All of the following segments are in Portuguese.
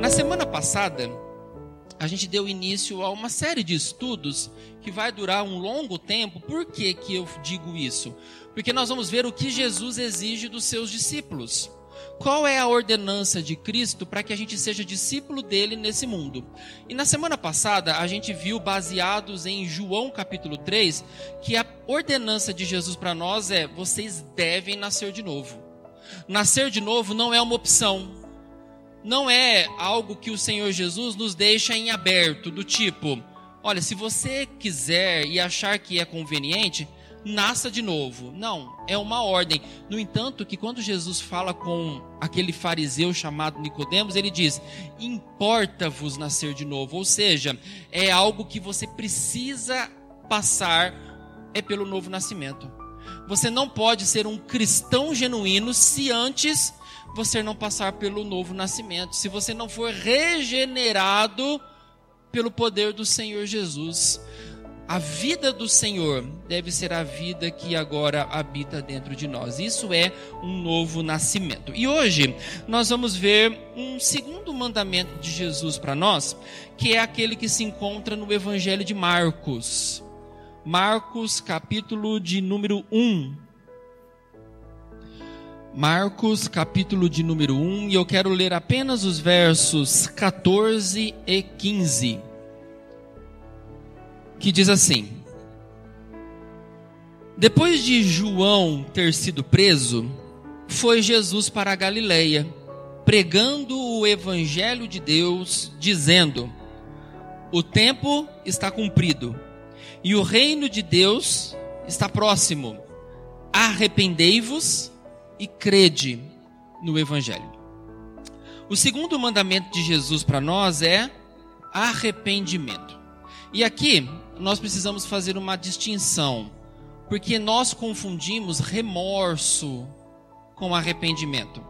Na semana passada, a gente deu início a uma série de estudos que vai durar um longo tempo. Por que, que eu digo isso? Porque nós vamos ver o que Jesus exige dos seus discípulos. Qual é a ordenança de Cristo para que a gente seja discípulo dele nesse mundo? E na semana passada a gente viu, baseados em João capítulo 3, que a ordenança de Jesus para nós é: vocês devem nascer de novo. Nascer de novo não é uma opção, não é algo que o Senhor Jesus nos deixa em aberto, do tipo: olha, se você quiser e achar que é conveniente, nasça de novo. Não, é uma ordem. No entanto, que quando Jesus fala com aquele fariseu chamado Nicodemos, ele diz: "Importa-vos nascer de novo", ou seja, é algo que você precisa passar é pelo novo nascimento. Você não pode ser um cristão genuíno se antes você não passar pelo novo nascimento, se você não for regenerado pelo poder do Senhor Jesus. A vida do Senhor deve ser a vida que agora habita dentro de nós. Isso é um novo nascimento. E hoje nós vamos ver um segundo mandamento de Jesus para nós, que é aquele que se encontra no Evangelho de Marcos. Marcos, capítulo de número 1. Marcos, capítulo de número 1, e eu quero ler apenas os versos 14 e 15 que diz assim: Depois de João ter sido preso, foi Jesus para a Galileia, pregando o evangelho de Deus, dizendo: O tempo está cumprido e o reino de Deus está próximo. Arrependei-vos e crede no evangelho. O segundo mandamento de Jesus para nós é arrependimento. E aqui nós precisamos fazer uma distinção, porque nós confundimos remorso com arrependimento.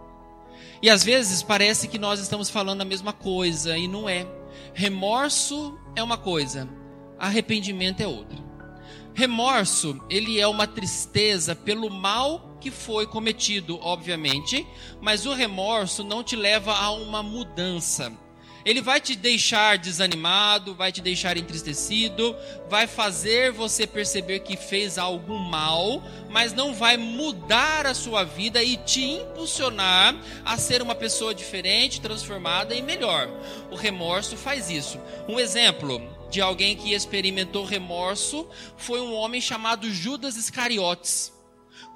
E às vezes parece que nós estamos falando a mesma coisa e não é. Remorso é uma coisa, arrependimento é outra. Remorso, ele é uma tristeza pelo mal que foi cometido, obviamente, mas o remorso não te leva a uma mudança ele vai te deixar desanimado, vai te deixar entristecido, vai fazer você perceber que fez algo mal, mas não vai mudar a sua vida e te impulsionar a ser uma pessoa diferente, transformada e melhor. O remorso faz isso. Um exemplo de alguém que experimentou remorso foi um homem chamado Judas Iscariotes.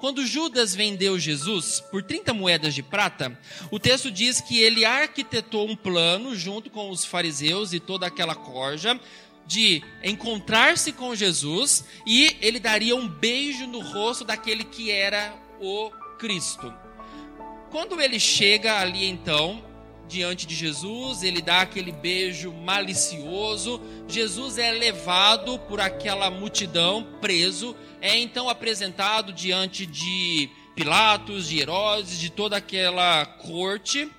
Quando Judas vendeu Jesus por 30 moedas de prata, o texto diz que ele arquitetou um plano junto com os fariseus e toda aquela corja de encontrar-se com Jesus e ele daria um beijo no rosto daquele que era o Cristo. Quando ele chega ali então, diante de Jesus, ele dá aquele beijo malicioso. Jesus é levado por aquela multidão, preso, é então apresentado diante de Pilatos, de Herodes, de toda aquela corte.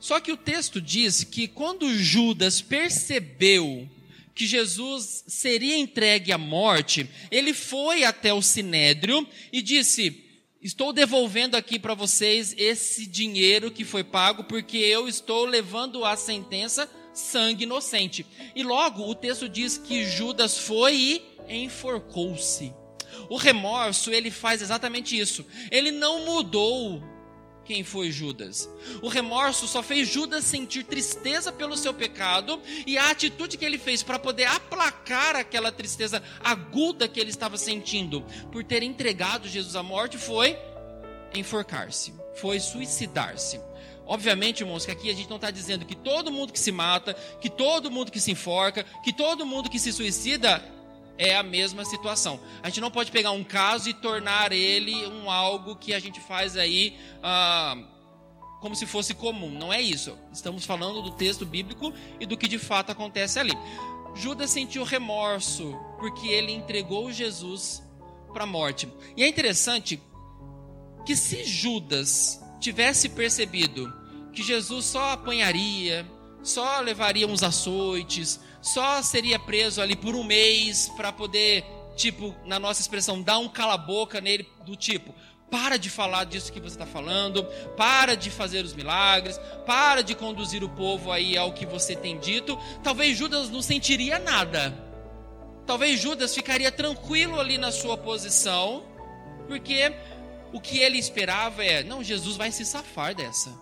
Só que o texto diz que quando Judas percebeu que Jesus seria entregue à morte, ele foi até o sinédrio e disse: Estou devolvendo aqui para vocês esse dinheiro que foi pago, porque eu estou levando a sentença sangue inocente. E logo o texto diz que Judas foi e enforcou-se. O remorso, ele faz exatamente isso. Ele não mudou quem foi Judas. O remorso só fez Judas sentir tristeza pelo seu pecado e a atitude que ele fez para poder aplacar aquela tristeza aguda que ele estava sentindo por ter entregado Jesus à morte foi enforcar-se, foi suicidar-se. Obviamente, irmãos, que aqui a gente não está dizendo que todo mundo que se mata, que todo mundo que se enforca, que todo mundo que se suicida é a mesma situação. A gente não pode pegar um caso e tornar ele um algo que a gente faz aí ah, como se fosse comum. Não é isso. Estamos falando do texto bíblico e do que de fato acontece ali. Judas sentiu remorso porque ele entregou Jesus para a morte. E é interessante que se Judas tivesse percebido que Jesus só apanharia, só levaria uns açoites, só seria preso ali por um mês para poder tipo, na nossa expressão, dá um cala-boca nele, do tipo, para de falar disso que você está falando, para de fazer os milagres, para de conduzir o povo aí ao que você tem dito. Talvez Judas não sentiria nada. Talvez Judas ficaria tranquilo ali na sua posição, porque o que ele esperava é: não, Jesus vai se safar dessa.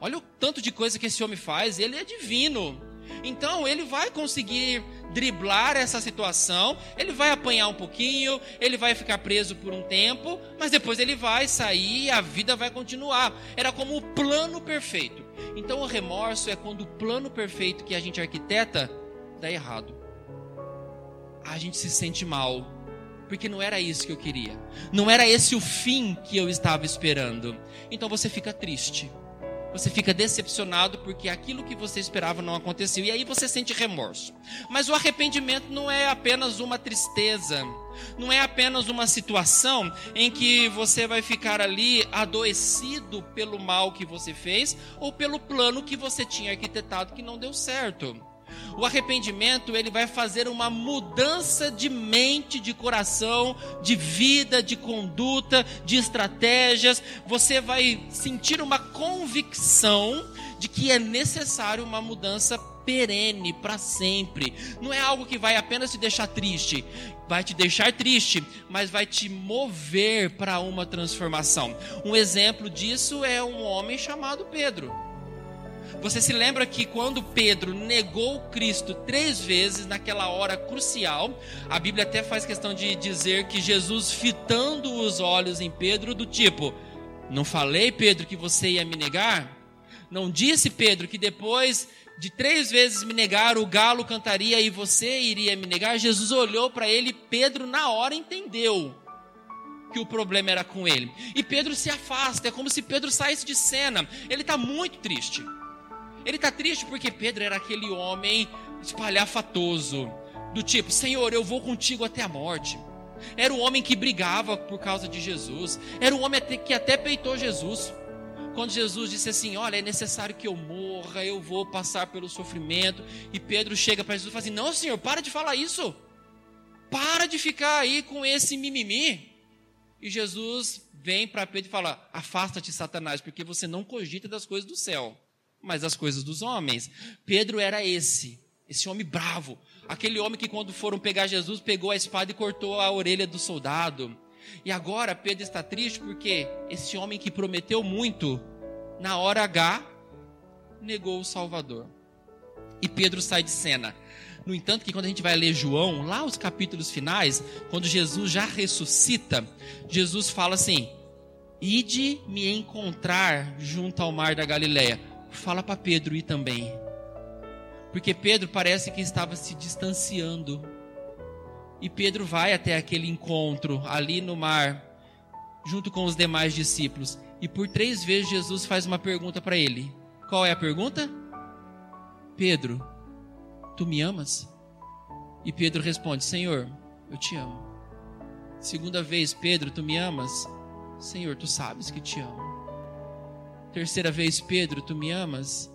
Olha o tanto de coisa que esse homem faz, ele é divino. Então ele vai conseguir driblar essa situação, ele vai apanhar um pouquinho, ele vai ficar preso por um tempo, mas depois ele vai sair e a vida vai continuar. Era como o plano perfeito. Então o remorso é quando o plano perfeito que a gente arquiteta dá errado. A gente se sente mal, porque não era isso que eu queria. Não era esse o fim que eu estava esperando. Então você fica triste você fica decepcionado porque aquilo que você esperava não aconteceu. E aí você sente remorso. Mas o arrependimento não é apenas uma tristeza. Não é apenas uma situação em que você vai ficar ali adoecido pelo mal que você fez ou pelo plano que você tinha arquitetado que não deu certo. O arrependimento, ele vai fazer uma mudança de mente, de coração, de vida, de conduta, de estratégias. Você vai sentir uma convicção de que é necessário uma mudança perene para sempre. Não é algo que vai apenas te deixar triste, vai te deixar triste, mas vai te mover para uma transformação. Um exemplo disso é um homem chamado Pedro. Você se lembra que quando Pedro negou Cristo três vezes naquela hora crucial, a Bíblia até faz questão de dizer que Jesus fitando os olhos em Pedro, do tipo: Não falei, Pedro, que você ia me negar? Não disse, Pedro, que depois de três vezes me negar, o galo cantaria e você iria me negar? Jesus olhou para ele, Pedro na hora entendeu que o problema era com ele. E Pedro se afasta, é como se Pedro saísse de cena. Ele está muito triste. Ele está triste porque Pedro era aquele homem espalhafatoso, do tipo: Senhor, eu vou contigo até a morte. Era o homem que brigava por causa de Jesus, era o homem que até peitou Jesus. Quando Jesus disse assim: Olha, é necessário que eu morra, eu vou passar pelo sofrimento. E Pedro chega para Jesus e fala assim: Não, Senhor, para de falar isso. Para de ficar aí com esse mimimi. E Jesus vem para Pedro e fala: Afasta-te, Satanás, porque você não cogita das coisas do céu mas as coisas dos homens. Pedro era esse, esse homem bravo, aquele homem que quando foram pegar Jesus, pegou a espada e cortou a orelha do soldado. E agora Pedro está triste porque esse homem que prometeu muito, na hora H, negou o Salvador. E Pedro sai de cena. No entanto, que quando a gente vai ler João, lá os capítulos finais, quando Jesus já ressuscita, Jesus fala assim: Ide me encontrar junto ao mar da Galileia fala para Pedro ir também. Porque Pedro parece que estava se distanciando. E Pedro vai até aquele encontro ali no mar, junto com os demais discípulos. E por três vezes Jesus faz uma pergunta para ele. Qual é a pergunta? Pedro, tu me amas? E Pedro responde: Senhor, eu te amo. Segunda vez, Pedro, tu me amas? Senhor, tu sabes que te amo. Terceira vez, Pedro, tu me amas?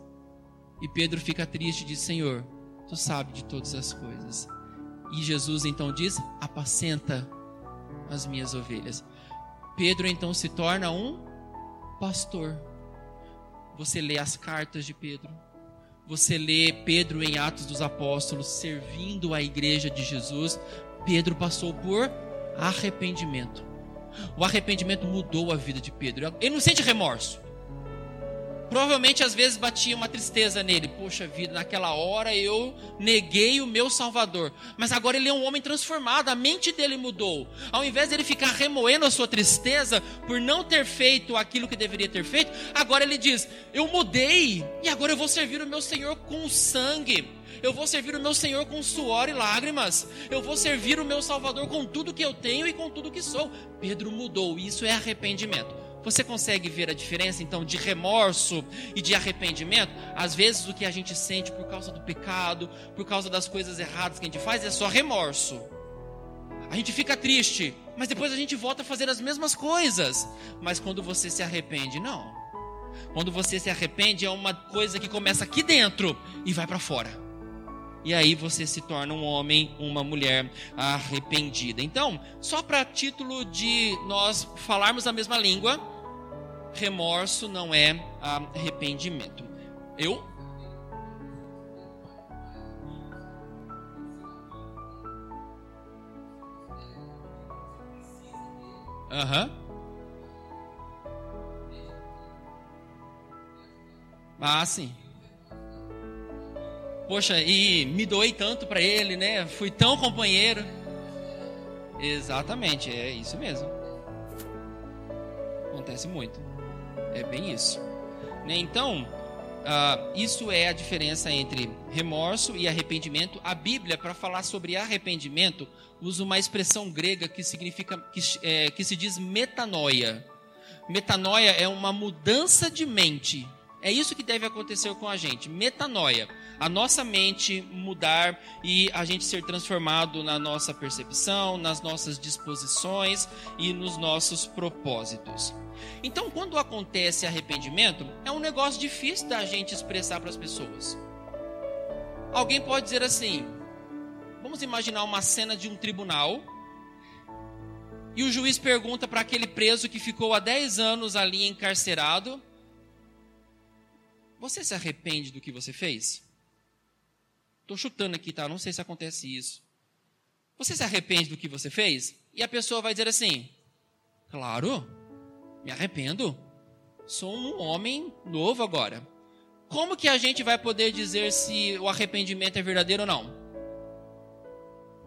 E Pedro fica triste e diz: Senhor, tu sabes de todas as coisas. E Jesus então diz: Apacenta as minhas ovelhas. Pedro então se torna um pastor. Você lê as cartas de Pedro. Você lê Pedro em Atos dos Apóstolos servindo a igreja de Jesus. Pedro passou por arrependimento. O arrependimento mudou a vida de Pedro. Ele não sente remorso. Provavelmente às vezes batia uma tristeza nele. Poxa vida, naquela hora eu neguei o meu Salvador. Mas agora ele é um homem transformado, a mente dele mudou. Ao invés de ele ficar remoendo a sua tristeza por não ter feito aquilo que deveria ter feito, agora ele diz: Eu mudei e agora eu vou servir o meu Senhor com sangue. Eu vou servir o meu Senhor com suor e lágrimas. Eu vou servir o meu Salvador com tudo que eu tenho e com tudo que sou. Pedro mudou, isso é arrependimento. Você consegue ver a diferença então de remorso e de arrependimento? Às vezes o que a gente sente por causa do pecado, por causa das coisas erradas que a gente faz é só remorso. A gente fica triste, mas depois a gente volta a fazer as mesmas coisas. Mas quando você se arrepende, não. Quando você se arrepende é uma coisa que começa aqui dentro e vai para fora. e aí você se torna um homem, uma mulher arrependida. Então, só para título de nós falarmos a mesma língua, remorso não é arrependimento. Eu Aham. Uhum. Ah, sim. Poxa, e me doei tanto para ele, né? Fui tão companheiro. Exatamente, é isso mesmo. Acontece muito. É bem isso. Né? Então, uh, isso é a diferença entre remorso e arrependimento. A Bíblia, para falar sobre arrependimento, usa uma expressão grega que significa que, é, que se diz metanoia. Metanoia é uma mudança de mente. É isso que deve acontecer com a gente. Metanoia a nossa mente mudar e a gente ser transformado na nossa percepção, nas nossas disposições e nos nossos propósitos. Então, quando acontece arrependimento, é um negócio difícil da gente expressar para as pessoas. Alguém pode dizer assim: vamos imaginar uma cena de um tribunal e o juiz pergunta para aquele preso que ficou há 10 anos ali encarcerado: Você se arrepende do que você fez? Estou chutando aqui, tá? Não sei se acontece isso. Você se arrepende do que você fez? E a pessoa vai dizer assim: Claro, me arrependo. Sou um homem novo agora. Como que a gente vai poder dizer se o arrependimento é verdadeiro ou não?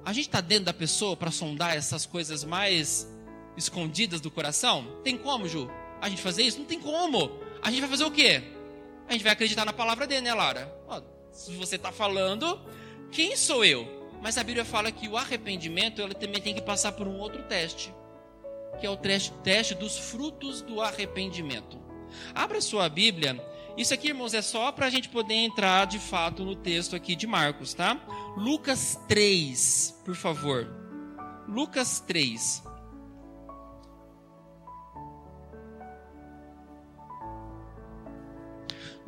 A gente está dentro da pessoa para sondar essas coisas mais escondidas do coração? Tem como, Ju? A gente fazer isso? Não tem como. A gente vai fazer o quê? A gente vai acreditar na palavra dele, né, Lara? se você está falando, quem sou eu? Mas a Bíblia fala que o arrependimento ele também tem que passar por um outro teste, que é o teste, teste dos frutos do arrependimento. Abra sua Bíblia. Isso aqui, irmãos, é só para a gente poder entrar de fato no texto aqui de Marcos, tá? Lucas 3, por favor. Lucas 3.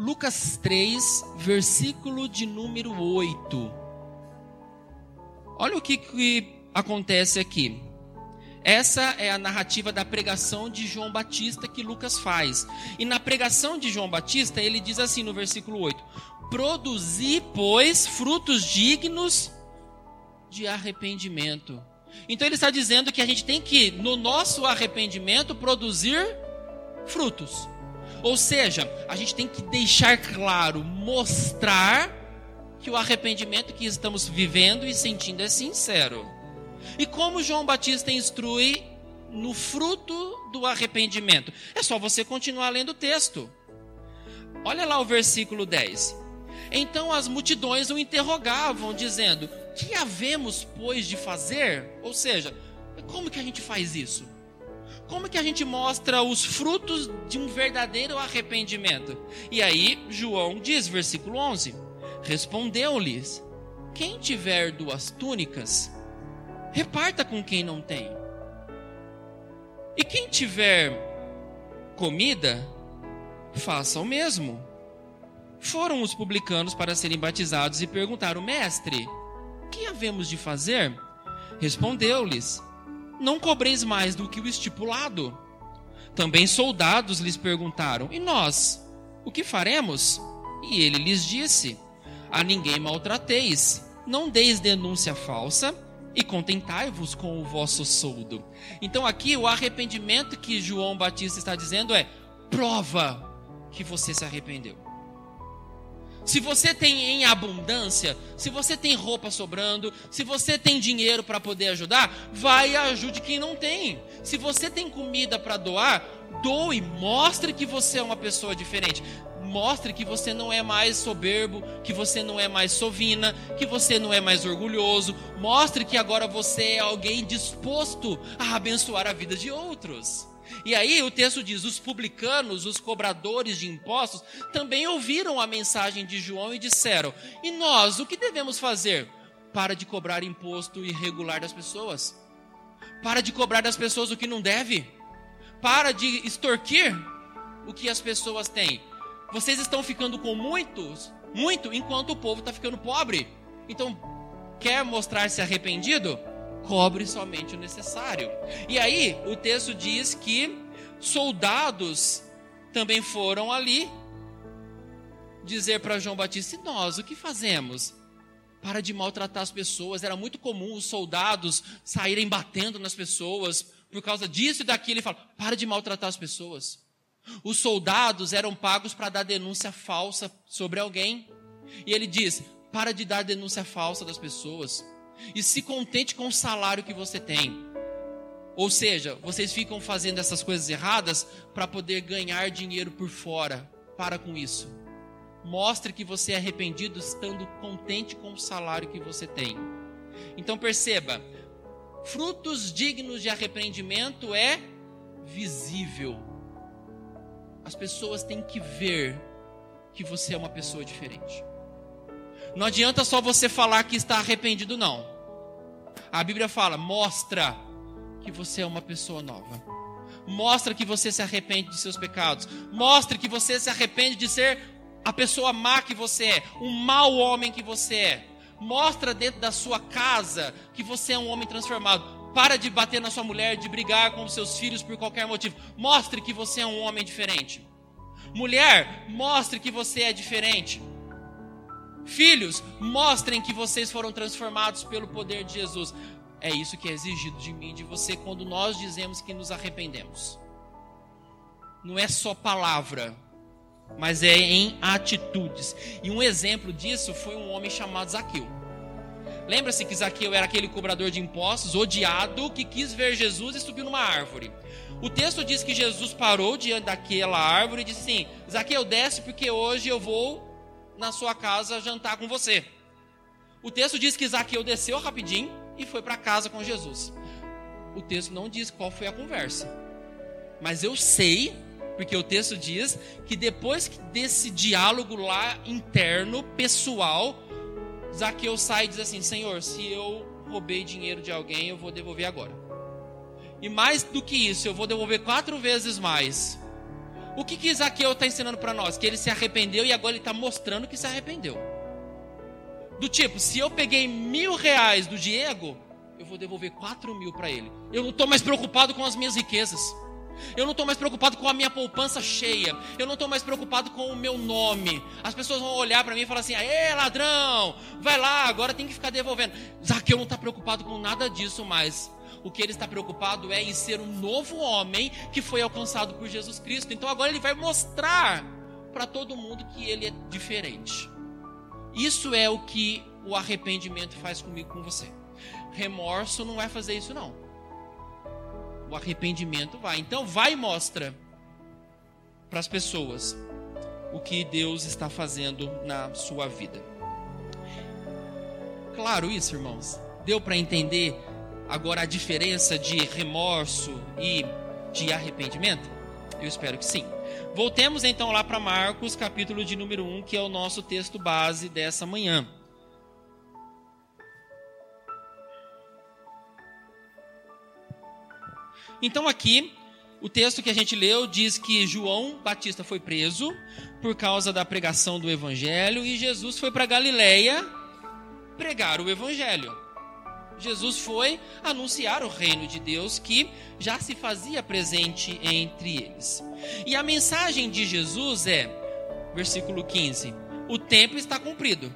Lucas 3, versículo de número 8. Olha o que, que acontece aqui. Essa é a narrativa da pregação de João Batista que Lucas faz. E na pregação de João Batista, ele diz assim no versículo 8: Produzi, pois, frutos dignos de arrependimento. Então ele está dizendo que a gente tem que, no nosso arrependimento, produzir frutos. Ou seja, a gente tem que deixar claro, mostrar que o arrependimento que estamos vivendo e sentindo é sincero. E como João Batista instrui no fruto do arrependimento? É só você continuar lendo o texto. Olha lá o versículo 10. Então as multidões o interrogavam, dizendo: Que havemos, pois, de fazer? Ou seja, como que a gente faz isso? Como que a gente mostra os frutos de um verdadeiro arrependimento? E aí, João diz, versículo 11: Respondeu-lhes: Quem tiver duas túnicas, reparta com quem não tem. E quem tiver comida, faça o mesmo. Foram os publicanos para serem batizados e perguntaram: Mestre, que havemos de fazer? Respondeu-lhes: não cobreis mais do que o estipulado. Também soldados lhes perguntaram: E nós? O que faremos? E ele lhes disse: A ninguém maltrateis, não deis denúncia falsa e contentai-vos com o vosso soldo. Então, aqui o arrependimento que João Batista está dizendo é: prova que você se arrependeu. Se você tem em abundância, se você tem roupa sobrando, se você tem dinheiro para poder ajudar, vai e ajude quem não tem. Se você tem comida para doar, doe, mostre que você é uma pessoa diferente. Mostre que você não é mais soberbo, que você não é mais sovina, que você não é mais orgulhoso. Mostre que agora você é alguém disposto a abençoar a vida de outros. E aí o texto diz: os publicanos, os cobradores de impostos, também ouviram a mensagem de João e disseram: E nós, o que devemos fazer? Para de cobrar imposto irregular das pessoas. Para de cobrar das pessoas o que não deve. Para de extorquir o que as pessoas têm. Vocês estão ficando com muitos, muito, enquanto o povo está ficando pobre. Então, quer mostrar-se arrependido? Cobre somente o necessário. E aí, o texto diz que soldados também foram ali dizer para João Batista: e nós, o que fazemos? Para de maltratar as pessoas. Era muito comum os soldados saírem batendo nas pessoas por causa disso e daquilo. Ele fala: para de maltratar as pessoas. Os soldados eram pagos para dar denúncia falsa sobre alguém. E ele diz: para de dar denúncia falsa das pessoas. E se contente com o salário que você tem. Ou seja, vocês ficam fazendo essas coisas erradas para poder ganhar dinheiro por fora. Para com isso. Mostre que você é arrependido estando contente com o salário que você tem. Então perceba, frutos dignos de arrependimento é visível. As pessoas têm que ver que você é uma pessoa diferente. Não adianta só você falar que está arrependido, não. A Bíblia fala: mostra que você é uma pessoa nova. Mostra que você se arrepende de seus pecados. Mostre que você se arrepende de ser a pessoa má que você é, o mau homem que você é. Mostra dentro da sua casa que você é um homem transformado. Para de bater na sua mulher, de brigar com os seus filhos por qualquer motivo. Mostre que você é um homem diferente. Mulher, mostre que você é diferente. Filhos, mostrem que vocês foram transformados pelo poder de Jesus. É isso que é exigido de mim e de você quando nós dizemos que nos arrependemos. Não é só palavra, mas é em atitudes. E um exemplo disso foi um homem chamado Zaqueu. Lembra-se que Zaqueu era aquele cobrador de impostos, odiado, que quis ver Jesus e subiu numa árvore. O texto diz que Jesus parou diante daquela árvore e disse assim: Zaqueu, desce porque hoje eu vou na sua casa jantar com você. O texto diz que Zaqueu desceu rapidinho e foi para casa com Jesus. O texto não diz qual foi a conversa. Mas eu sei porque o texto diz que depois desse diálogo lá interno, pessoal, Zaqueu sai e diz assim: Senhor, se eu roubei dinheiro de alguém, eu vou devolver agora. E mais do que isso, eu vou devolver quatro vezes mais. O que, que Zaqueu está ensinando para nós? Que ele se arrependeu e agora ele está mostrando que se arrependeu. Do tipo, se eu peguei mil reais do Diego, eu vou devolver quatro mil para ele. Eu não estou mais preocupado com as minhas riquezas. Eu não estou mais preocupado com a minha poupança cheia. Eu não estou mais preocupado com o meu nome. As pessoas vão olhar para mim e falar assim: Aê, ladrão, vai lá, agora tem que ficar devolvendo. Zaqueu não está preocupado com nada disso mais. O que ele está preocupado é em ser um novo homem que foi alcançado por Jesus Cristo. Então agora ele vai mostrar para todo mundo que ele é diferente. Isso é o que o arrependimento faz comigo, com você. Remorso não vai fazer isso, não o arrependimento vai. Então, vai e mostra para as pessoas o que Deus está fazendo na sua vida. Claro isso, irmãos. Deu para entender agora a diferença de remorso e de arrependimento? Eu espero que sim. Voltemos então lá para Marcos, capítulo de número 1, que é o nosso texto base dessa manhã. Então aqui, o texto que a gente leu diz que João Batista foi preso por causa da pregação do evangelho e Jesus foi para Galiléia pregar o evangelho. Jesus foi anunciar o reino de Deus que já se fazia presente entre eles. E a mensagem de Jesus é, versículo 15: O tempo está cumprido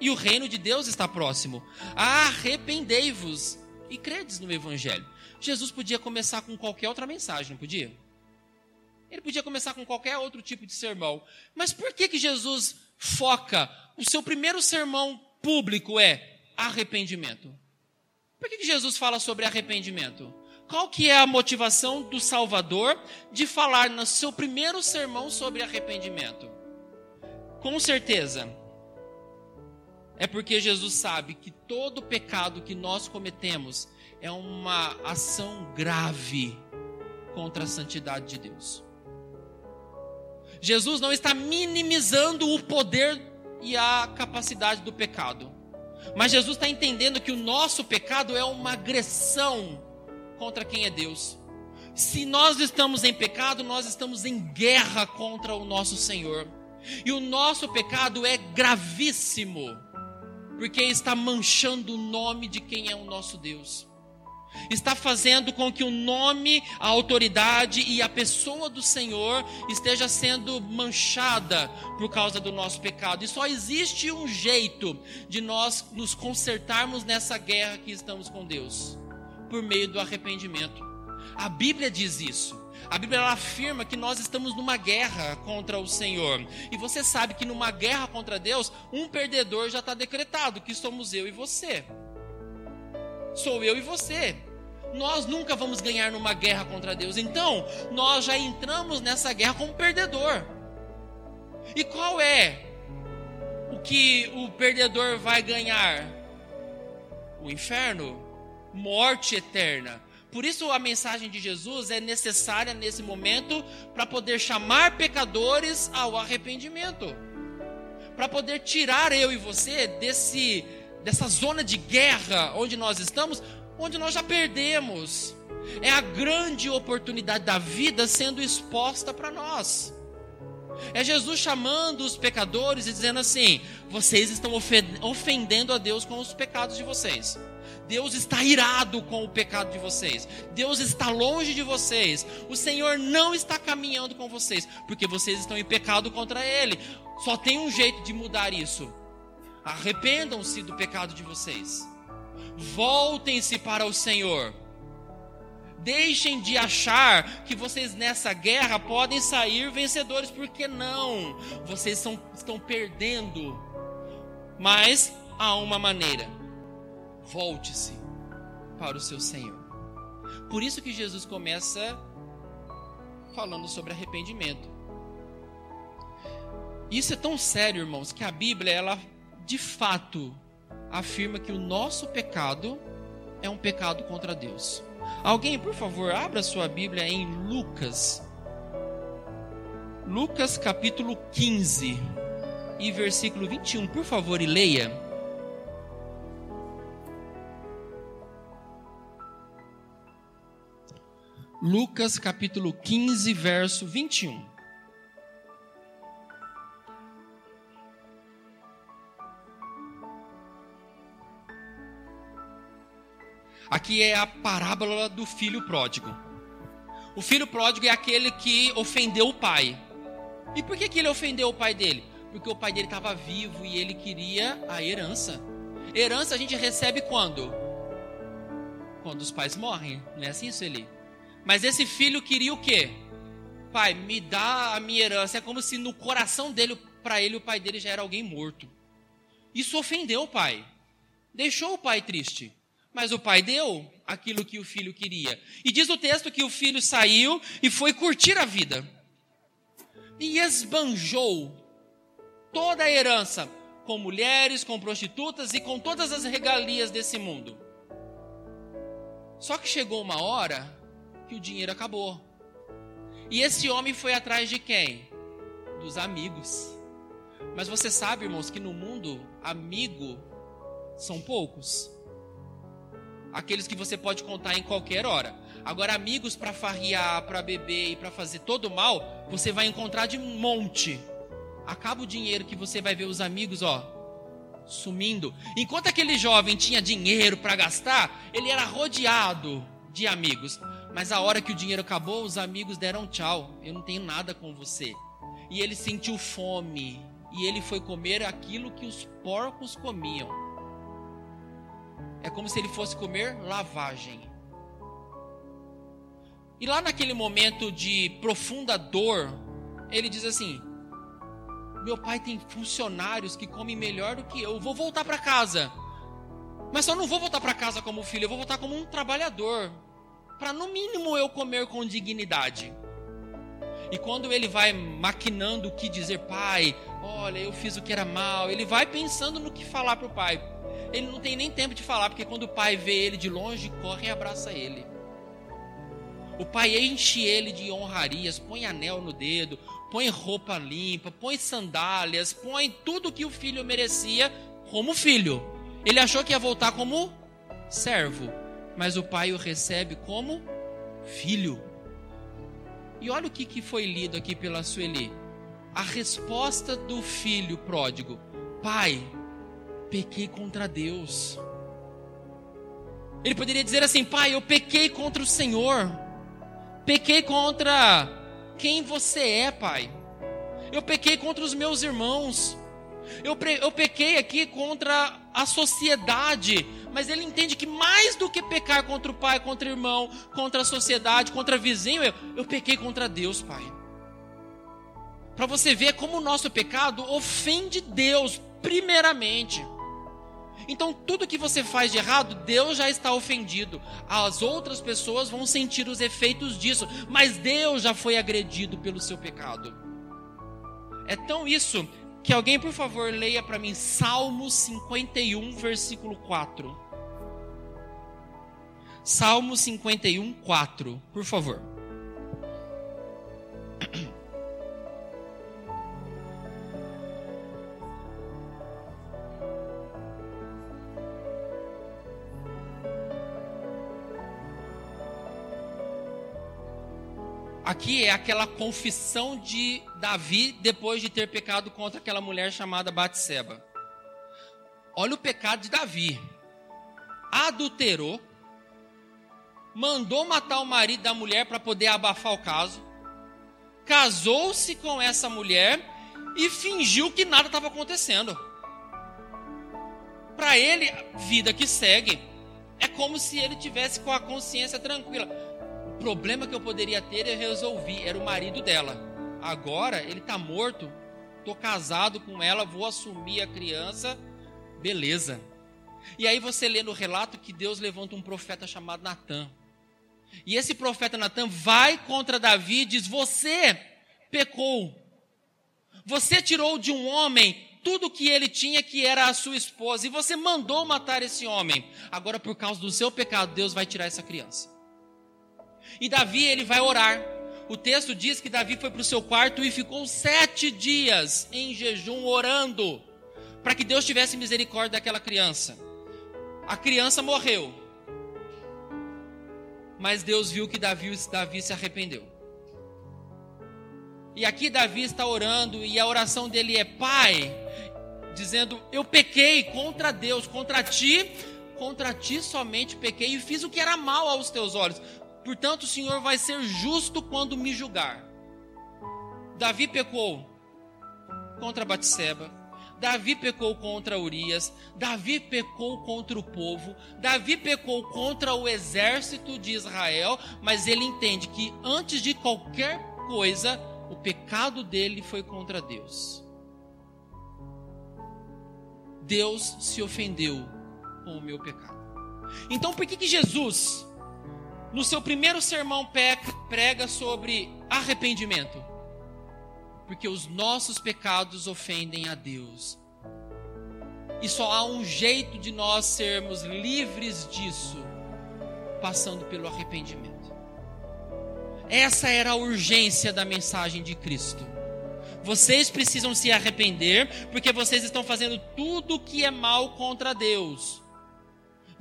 e o reino de Deus está próximo. Arrependei-vos e credes no evangelho. Jesus podia começar com qualquer outra mensagem, não podia? Ele podia começar com qualquer outro tipo de sermão. Mas por que, que Jesus foca? O seu primeiro sermão público é arrependimento. Por que, Jesus fala sobre arrependimento? Qual que é a motivação do Salvador de falar no seu primeiro sermão sobre arrependimento? Com certeza, é porque Jesus sabe que todo pecado que nós cometemos é uma ação grave contra a santidade de Deus. Jesus não está minimizando o poder e a capacidade do pecado, mas Jesus está entendendo que o nosso pecado é uma agressão contra quem é Deus. Se nós estamos em pecado, nós estamos em guerra contra o nosso Senhor. E o nosso pecado é gravíssimo porque está manchando o nome de quem é o nosso Deus. Está fazendo com que o nome, a autoridade e a pessoa do Senhor esteja sendo manchada por causa do nosso pecado. E só existe um jeito de nós nos consertarmos nessa guerra que estamos com Deus, por meio do arrependimento. A Bíblia diz isso. A Bíblia afirma que nós estamos numa guerra contra o Senhor. E você sabe que numa guerra contra Deus, um perdedor já está decretado, que somos eu e você. Sou eu e você. Nós nunca vamos ganhar numa guerra contra Deus. Então, nós já entramos nessa guerra como perdedor. E qual é o que o perdedor vai ganhar? O inferno, morte eterna. Por isso a mensagem de Jesus é necessária nesse momento para poder chamar pecadores ao arrependimento. Para poder tirar eu e você desse dessa zona de guerra onde nós estamos, onde nós já perdemos. É a grande oportunidade da vida sendo exposta para nós. É Jesus chamando os pecadores e dizendo assim: vocês estão ofendendo a Deus com os pecados de vocês. Deus está irado com o pecado de vocês. Deus está longe de vocês. O Senhor não está caminhando com vocês, porque vocês estão em pecado contra Ele. Só tem um jeito de mudar isso. Arrependam-se do pecado de vocês. Voltem-se para o Senhor. Deixem de achar que vocês nessa guerra podem sair vencedores, porque não. Vocês são, estão perdendo. Mas há uma maneira volte-se para o seu Senhor. Por isso que Jesus começa falando sobre arrependimento. Isso é tão sério, irmãos, que a Bíblia, ela de fato afirma que o nosso pecado é um pecado contra Deus. Alguém, por favor, abra sua Bíblia em Lucas. Lucas capítulo 15 e versículo 21, por favor, e leia. Lucas capítulo 15, verso 21. Aqui é a parábola do filho pródigo. O filho pródigo é aquele que ofendeu o pai. E por que, que ele ofendeu o pai dele? Porque o pai dele estava vivo e ele queria a herança. Herança a gente recebe quando? Quando os pais morrem. Não é assim, Sueli? Mas esse filho queria o quê? Pai, me dá a minha herança. É como se no coração dele, para ele, o pai dele já era alguém morto. Isso ofendeu o pai. Deixou o pai triste. Mas o pai deu aquilo que o filho queria. E diz o texto que o filho saiu e foi curtir a vida. E esbanjou toda a herança com mulheres, com prostitutas e com todas as regalias desse mundo. Só que chegou uma hora que o dinheiro acabou. E esse homem foi atrás de quem? Dos amigos. Mas você sabe, irmãos, que no mundo, amigo são poucos. Aqueles que você pode contar em qualquer hora. Agora, amigos para farriar, para beber e para fazer todo mal, você vai encontrar de monte. Acaba o dinheiro que você vai ver os amigos, ó, sumindo. Enquanto aquele jovem tinha dinheiro para gastar, ele era rodeado de amigos. Mas a hora que o dinheiro acabou, os amigos deram tchau. Eu não tenho nada com você. E ele sentiu fome. E ele foi comer aquilo que os porcos comiam. É como se ele fosse comer lavagem. E lá naquele momento de profunda dor, ele diz assim: Meu pai tem funcionários que comem melhor do que eu. Eu vou voltar para casa. Mas só não vou voltar para casa como filho, eu vou voltar como um trabalhador para no mínimo eu comer com dignidade. E quando ele vai maquinando o que dizer, pai, olha, eu fiz o que era mal, ele vai pensando no que falar para o pai. Ele não tem nem tempo de falar, porque quando o pai vê ele de longe, corre e abraça ele. O pai enche ele de honrarias, põe anel no dedo, põe roupa limpa, põe sandálias, põe tudo que o filho merecia como filho. Ele achou que ia voltar como servo mas o pai o recebe como filho. E olha o que, que foi lido aqui pela Sueli. A resposta do filho pródigo: Pai, pequei contra Deus. Ele poderia dizer assim: Pai, eu pequei contra o Senhor, pequei contra quem você é, Pai. Eu pequei contra os meus irmãos. Eu, eu pequei aqui contra a sociedade. Mas ele entende que mais do que pecar contra o pai, contra o irmão, contra a sociedade, contra o vizinho, eu, eu pequei contra Deus, Pai. Para você ver como o nosso pecado ofende Deus, primeiramente. Então, tudo que você faz de errado, Deus já está ofendido. As outras pessoas vão sentir os efeitos disso, mas Deus já foi agredido pelo seu pecado. É tão isso que alguém, por favor, leia para mim Salmo 51, versículo 4. Salmo 51, 4, por favor. Aqui é aquela confissão de Davi depois de ter pecado contra aquela mulher chamada Batseba. Olha o pecado de Davi. Adulterou, mandou matar o marido da mulher para poder abafar o caso, casou-se com essa mulher e fingiu que nada estava acontecendo. Para ele, vida que segue é como se ele tivesse com a consciência tranquila problema que eu poderia ter eu resolvi, era o marido dela. Agora ele está morto, estou casado com ela, vou assumir a criança, beleza. E aí você lê no relato que Deus levanta um profeta chamado Natan. E esse profeta Natan vai contra Davi e diz: Você pecou. Você tirou de um homem tudo que ele tinha, que era a sua esposa, e você mandou matar esse homem. Agora, por causa do seu pecado, Deus vai tirar essa criança. E Davi, ele vai orar. O texto diz que Davi foi para o seu quarto e ficou sete dias em jejum orando para que Deus tivesse misericórdia daquela criança. A criança morreu, mas Deus viu que Davi, Davi se arrependeu. E aqui Davi está orando e a oração dele é: Pai, dizendo: Eu pequei contra Deus, contra ti, contra ti somente pequei e fiz o que era mal aos teus olhos. Portanto, o Senhor vai ser justo quando me julgar. Davi pecou contra Batseba. Davi pecou contra Urias, Davi pecou contra o povo, Davi pecou contra o exército de Israel, mas ele entende que antes de qualquer coisa, o pecado dele foi contra Deus. Deus se ofendeu com o meu pecado. Então, por que, que Jesus no seu primeiro sermão prega sobre arrependimento. Porque os nossos pecados ofendem a Deus. E só há um jeito de nós sermos livres disso, passando pelo arrependimento. Essa era a urgência da mensagem de Cristo. Vocês precisam se arrepender, porque vocês estão fazendo tudo o que é mal contra Deus.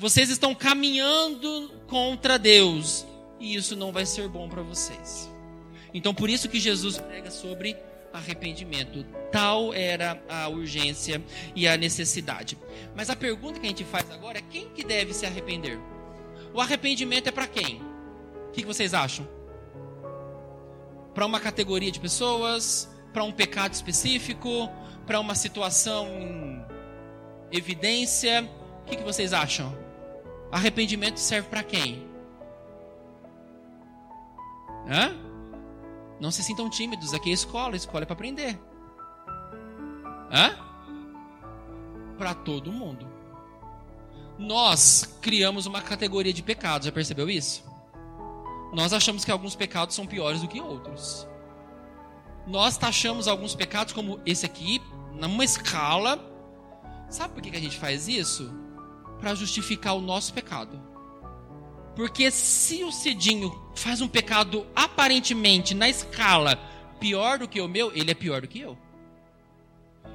Vocês estão caminhando contra Deus e isso não vai ser bom para vocês. Então, por isso que Jesus prega sobre arrependimento. Tal era a urgência e a necessidade. Mas a pergunta que a gente faz agora é quem que deve se arrepender? O arrependimento é para quem? O que vocês acham? Para uma categoria de pessoas? Para um pecado específico? Para uma situação em evidência? O que vocês acham? Arrependimento serve para quem? Hã? Não se sintam tímidos, aqui é escola, escola é para aprender. Hã? Para todo mundo. Nós criamos uma categoria de pecados, já percebeu isso? Nós achamos que alguns pecados são piores do que outros. Nós taxamos alguns pecados como esse aqui, numa escala. Sabe por que a gente faz isso? Para justificar o nosso pecado. Porque se o Cidinho faz um pecado aparentemente na escala pior do que o meu, ele é pior do que eu.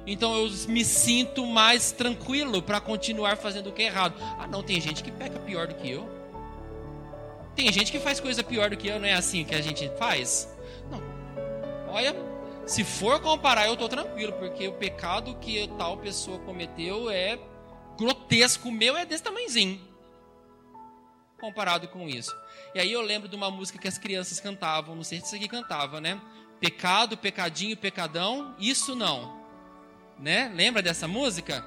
Então eu me sinto mais tranquilo para continuar fazendo o que é errado. Ah, não, tem gente que peca pior do que eu. Tem gente que faz coisa pior do que eu, não é assim que a gente faz? Não. Olha, se for comparar, eu estou tranquilo, porque o pecado que tal pessoa cometeu é grotesco. O meu é desse tamanhozinho. Comparado com isso. E aí eu lembro de uma música que as crianças cantavam, não sei se isso aqui cantava, né? Pecado, pecadinho, pecadão, isso não. Né? Lembra dessa música?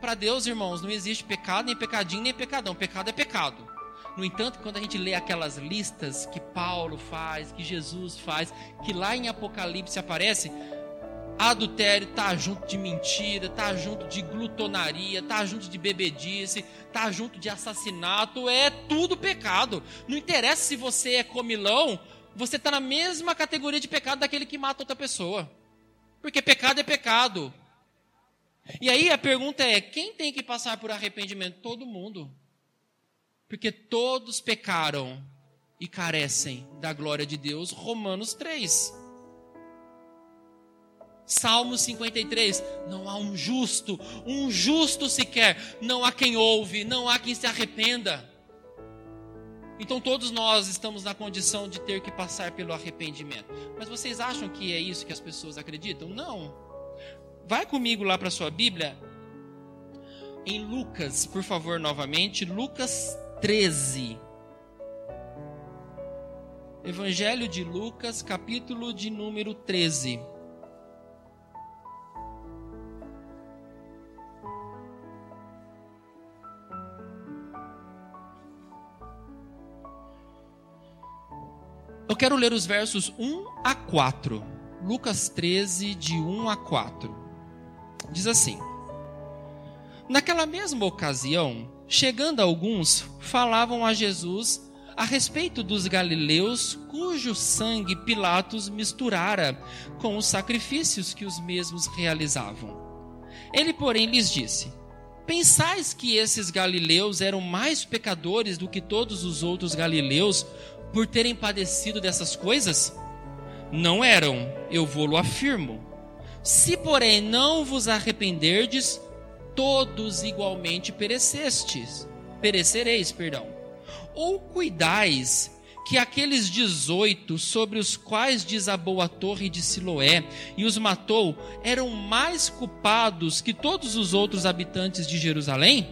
Para Deus, irmãos, não existe pecado, nem pecadinho, nem pecadão. Pecado é pecado. No entanto, quando a gente lê aquelas listas que Paulo faz, que Jesus faz, que lá em Apocalipse aparece, adultério tá junto de mentira, tá junto de glutonaria, tá junto de bebedice, tá junto de assassinato, é tudo pecado. Não interessa se você é comilão, você está na mesma categoria de pecado daquele que mata outra pessoa. Porque pecado é pecado. E aí a pergunta é: quem tem que passar por arrependimento? Todo mundo. Porque todos pecaram e carecem da glória de Deus. Romanos 3. Salmo 53, não há um justo, um justo sequer, não há quem ouve, não há quem se arrependa. Então todos nós estamos na condição de ter que passar pelo arrependimento. Mas vocês acham que é isso que as pessoas acreditam? Não. Vai comigo lá para sua Bíblia, em Lucas, por favor, novamente, Lucas 13. Evangelho de Lucas, capítulo de número 13. Eu quero ler os versos 1 a 4. Lucas 13, de 1 a 4. Diz assim: Naquela mesma ocasião, chegando alguns, falavam a Jesus a respeito dos galileus cujo sangue Pilatos misturara com os sacrifícios que os mesmos realizavam. Ele, porém, lhes disse: Pensais que esses galileus eram mais pecadores do que todos os outros galileus por terem padecido dessas coisas? Não eram, eu vou-lo afirmo. Se, porém, não vos arrependerdes, todos igualmente perecestes. Perecereis, perdão. Ou cuidais que aqueles dezoito sobre os quais desabou a torre de Siloé e os matou eram mais culpados que todos os outros habitantes de Jerusalém?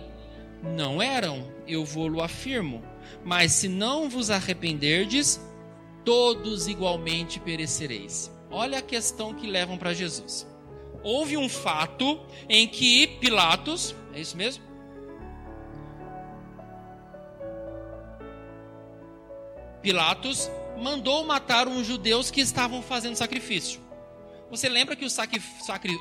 Não eram, eu vou-lo afirmo. Mas se não vos arrependerdes, todos igualmente perecereis. Olha a questão que levam para Jesus. Houve um fato em que Pilatos, é isso mesmo? Pilatos mandou matar uns judeus que estavam fazendo sacrifício. Você lembra que os, sacri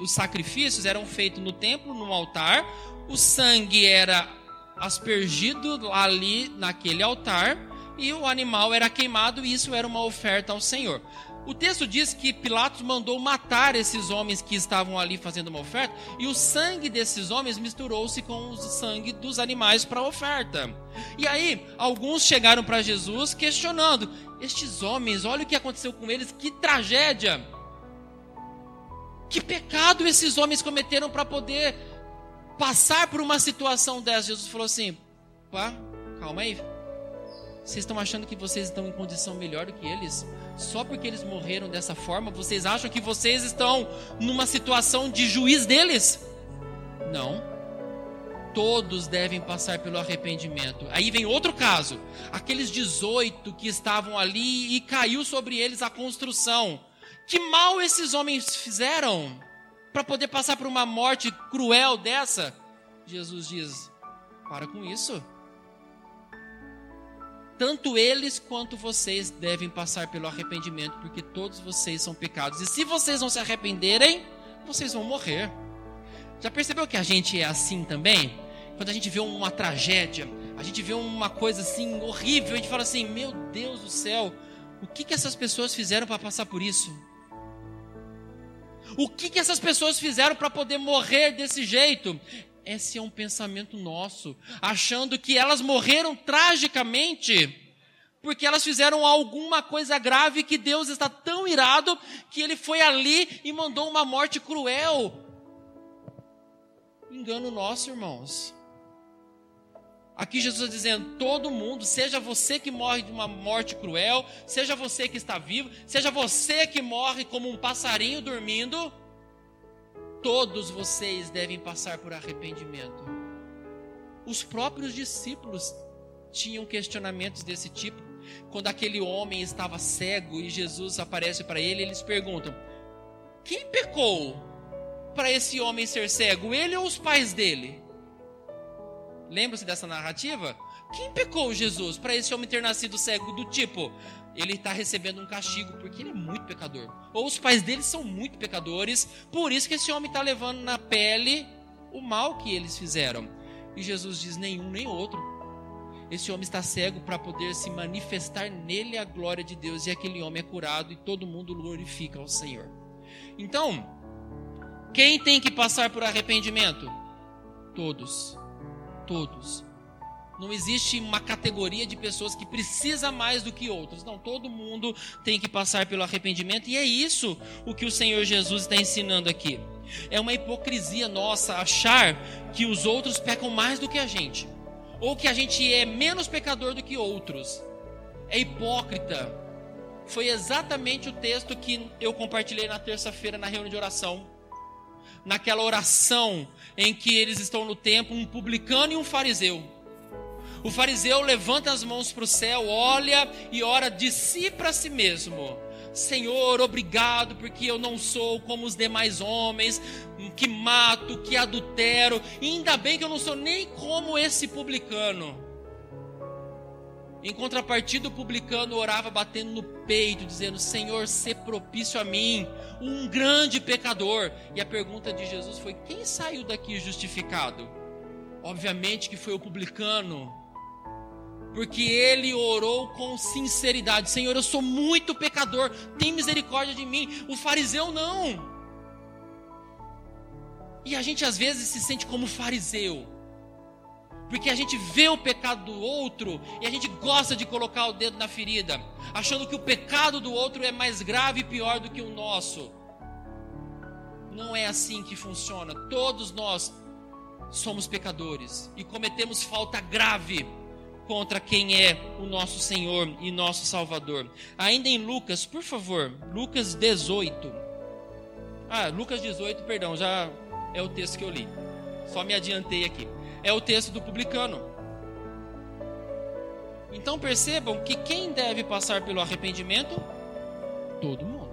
os sacrifícios eram feitos no templo, no altar, o sangue era aspergido ali naquele altar e o animal era queimado e isso era uma oferta ao Senhor. O texto diz que Pilatos mandou matar esses homens que estavam ali fazendo uma oferta e o sangue desses homens misturou-se com o sangue dos animais para a oferta. E aí, alguns chegaram para Jesus questionando: Estes homens, olha o que aconteceu com eles, que tragédia! Que pecado esses homens cometeram para poder passar por uma situação dessa, Jesus falou assim: pá, calma aí. Vocês estão achando que vocês estão em condição melhor do que eles? Só porque eles morreram dessa forma, vocês acham que vocês estão numa situação de juiz deles? Não. Todos devem passar pelo arrependimento. Aí vem outro caso. Aqueles 18 que estavam ali e caiu sobre eles a construção. Que mal esses homens fizeram? Para poder passar por uma morte cruel dessa? Jesus diz: para com isso. Tanto eles quanto vocês devem passar pelo arrependimento, porque todos vocês são pecados. E se vocês não se arrependerem, vocês vão morrer. Já percebeu que a gente é assim também? Quando a gente vê uma tragédia, a gente vê uma coisa assim horrível, a gente fala assim: Meu Deus do céu, o que, que essas pessoas fizeram para passar por isso? O que, que essas pessoas fizeram para poder morrer desse jeito? Esse é um pensamento nosso, achando que elas morreram tragicamente porque elas fizeram alguma coisa grave que Deus está tão irado que ele foi ali e mandou uma morte cruel. Engano nosso, irmãos. Aqui Jesus dizendo: todo mundo, seja você que morre de uma morte cruel, seja você que está vivo, seja você que morre como um passarinho dormindo, todos vocês devem passar por arrependimento. Os próprios discípulos tinham questionamentos desse tipo. Quando aquele homem estava cego e Jesus aparece para ele, eles perguntam: Quem pecou para esse homem ser cego, ele ou os pais dele? Lembra-se dessa narrativa? Quem pecou Jesus para esse homem ter nascido cego do tipo? Ele está recebendo um castigo porque ele é muito pecador. Ou os pais dele são muito pecadores, por isso que esse homem está levando na pele o mal que eles fizeram. E Jesus diz: nenhum nem outro. Esse homem está cego para poder se manifestar nele a glória de Deus, e aquele homem é curado e todo mundo glorifica ao Senhor. Então, quem tem que passar por arrependimento? Todos. Todos. Não existe uma categoria de pessoas que precisa mais do que outras. Não, todo mundo tem que passar pelo arrependimento e é isso o que o Senhor Jesus está ensinando aqui. É uma hipocrisia nossa achar que os outros pecam mais do que a gente, ou que a gente é menos pecador do que outros. É hipócrita. Foi exatamente o texto que eu compartilhei na terça-feira na reunião de oração. Naquela oração em que eles estão no templo, um publicano e um fariseu. O fariseu levanta as mãos para o céu, olha e ora de si para si mesmo. Senhor, obrigado, porque eu não sou como os demais homens, que mato, que adultero, e ainda bem que eu não sou nem como esse publicano. Em contrapartida, o publicano orava batendo no peito, dizendo: Senhor, se propício a mim, um grande pecador. E a pergunta de Jesus foi: quem saiu daqui justificado? Obviamente que foi o publicano porque ele orou com sinceridade: Senhor, eu sou muito pecador, tem misericórdia de mim. O fariseu não. E a gente às vezes se sente como fariseu, porque a gente vê o pecado do outro e a gente gosta de colocar o dedo na ferida, achando que o pecado do outro é mais grave e pior do que o nosso. Não é assim que funciona. Todos nós somos pecadores e cometemos falta grave contra quem é o nosso Senhor e nosso Salvador. Ainda em Lucas, por favor, Lucas 18. Ah, Lucas 18, perdão, já é o texto que eu li. Só me adiantei aqui. É o texto do publicano. Então percebam que quem deve passar pelo arrependimento? Todo mundo.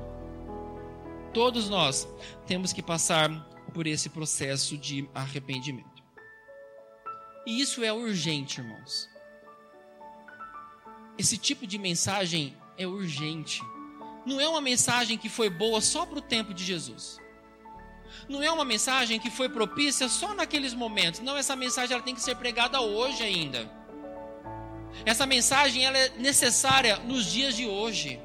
Todos nós temos que passar por esse processo de arrependimento. E isso é urgente, irmãos. Esse tipo de mensagem é urgente. Não é uma mensagem que foi boa só para o tempo de Jesus. Não é uma mensagem que foi propícia só naqueles momentos. Não, essa mensagem ela tem que ser pregada hoje ainda. Essa mensagem ela é necessária nos dias de hoje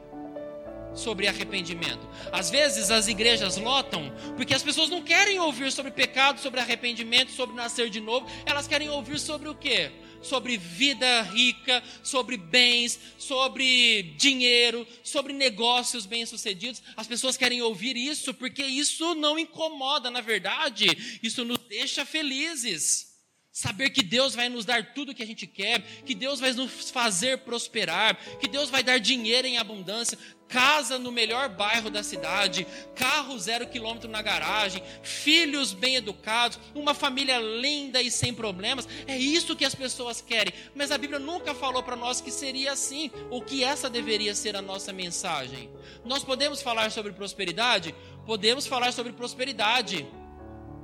sobre arrependimento. Às vezes as igrejas lotam porque as pessoas não querem ouvir sobre pecado, sobre arrependimento, sobre nascer de novo. Elas querem ouvir sobre o quê? Sobre vida rica, sobre bens, sobre dinheiro, sobre negócios bem-sucedidos. As pessoas querem ouvir isso porque isso não incomoda, na verdade, isso nos deixa felizes. Saber que Deus vai nos dar tudo o que a gente quer, que Deus vai nos fazer prosperar, que Deus vai dar dinheiro em abundância, casa no melhor bairro da cidade, carro zero quilômetro na garagem, filhos bem educados, uma família linda e sem problemas. É isso que as pessoas querem. Mas a Bíblia nunca falou para nós que seria assim, ou que essa deveria ser a nossa mensagem. Nós podemos falar sobre prosperidade? Podemos falar sobre prosperidade.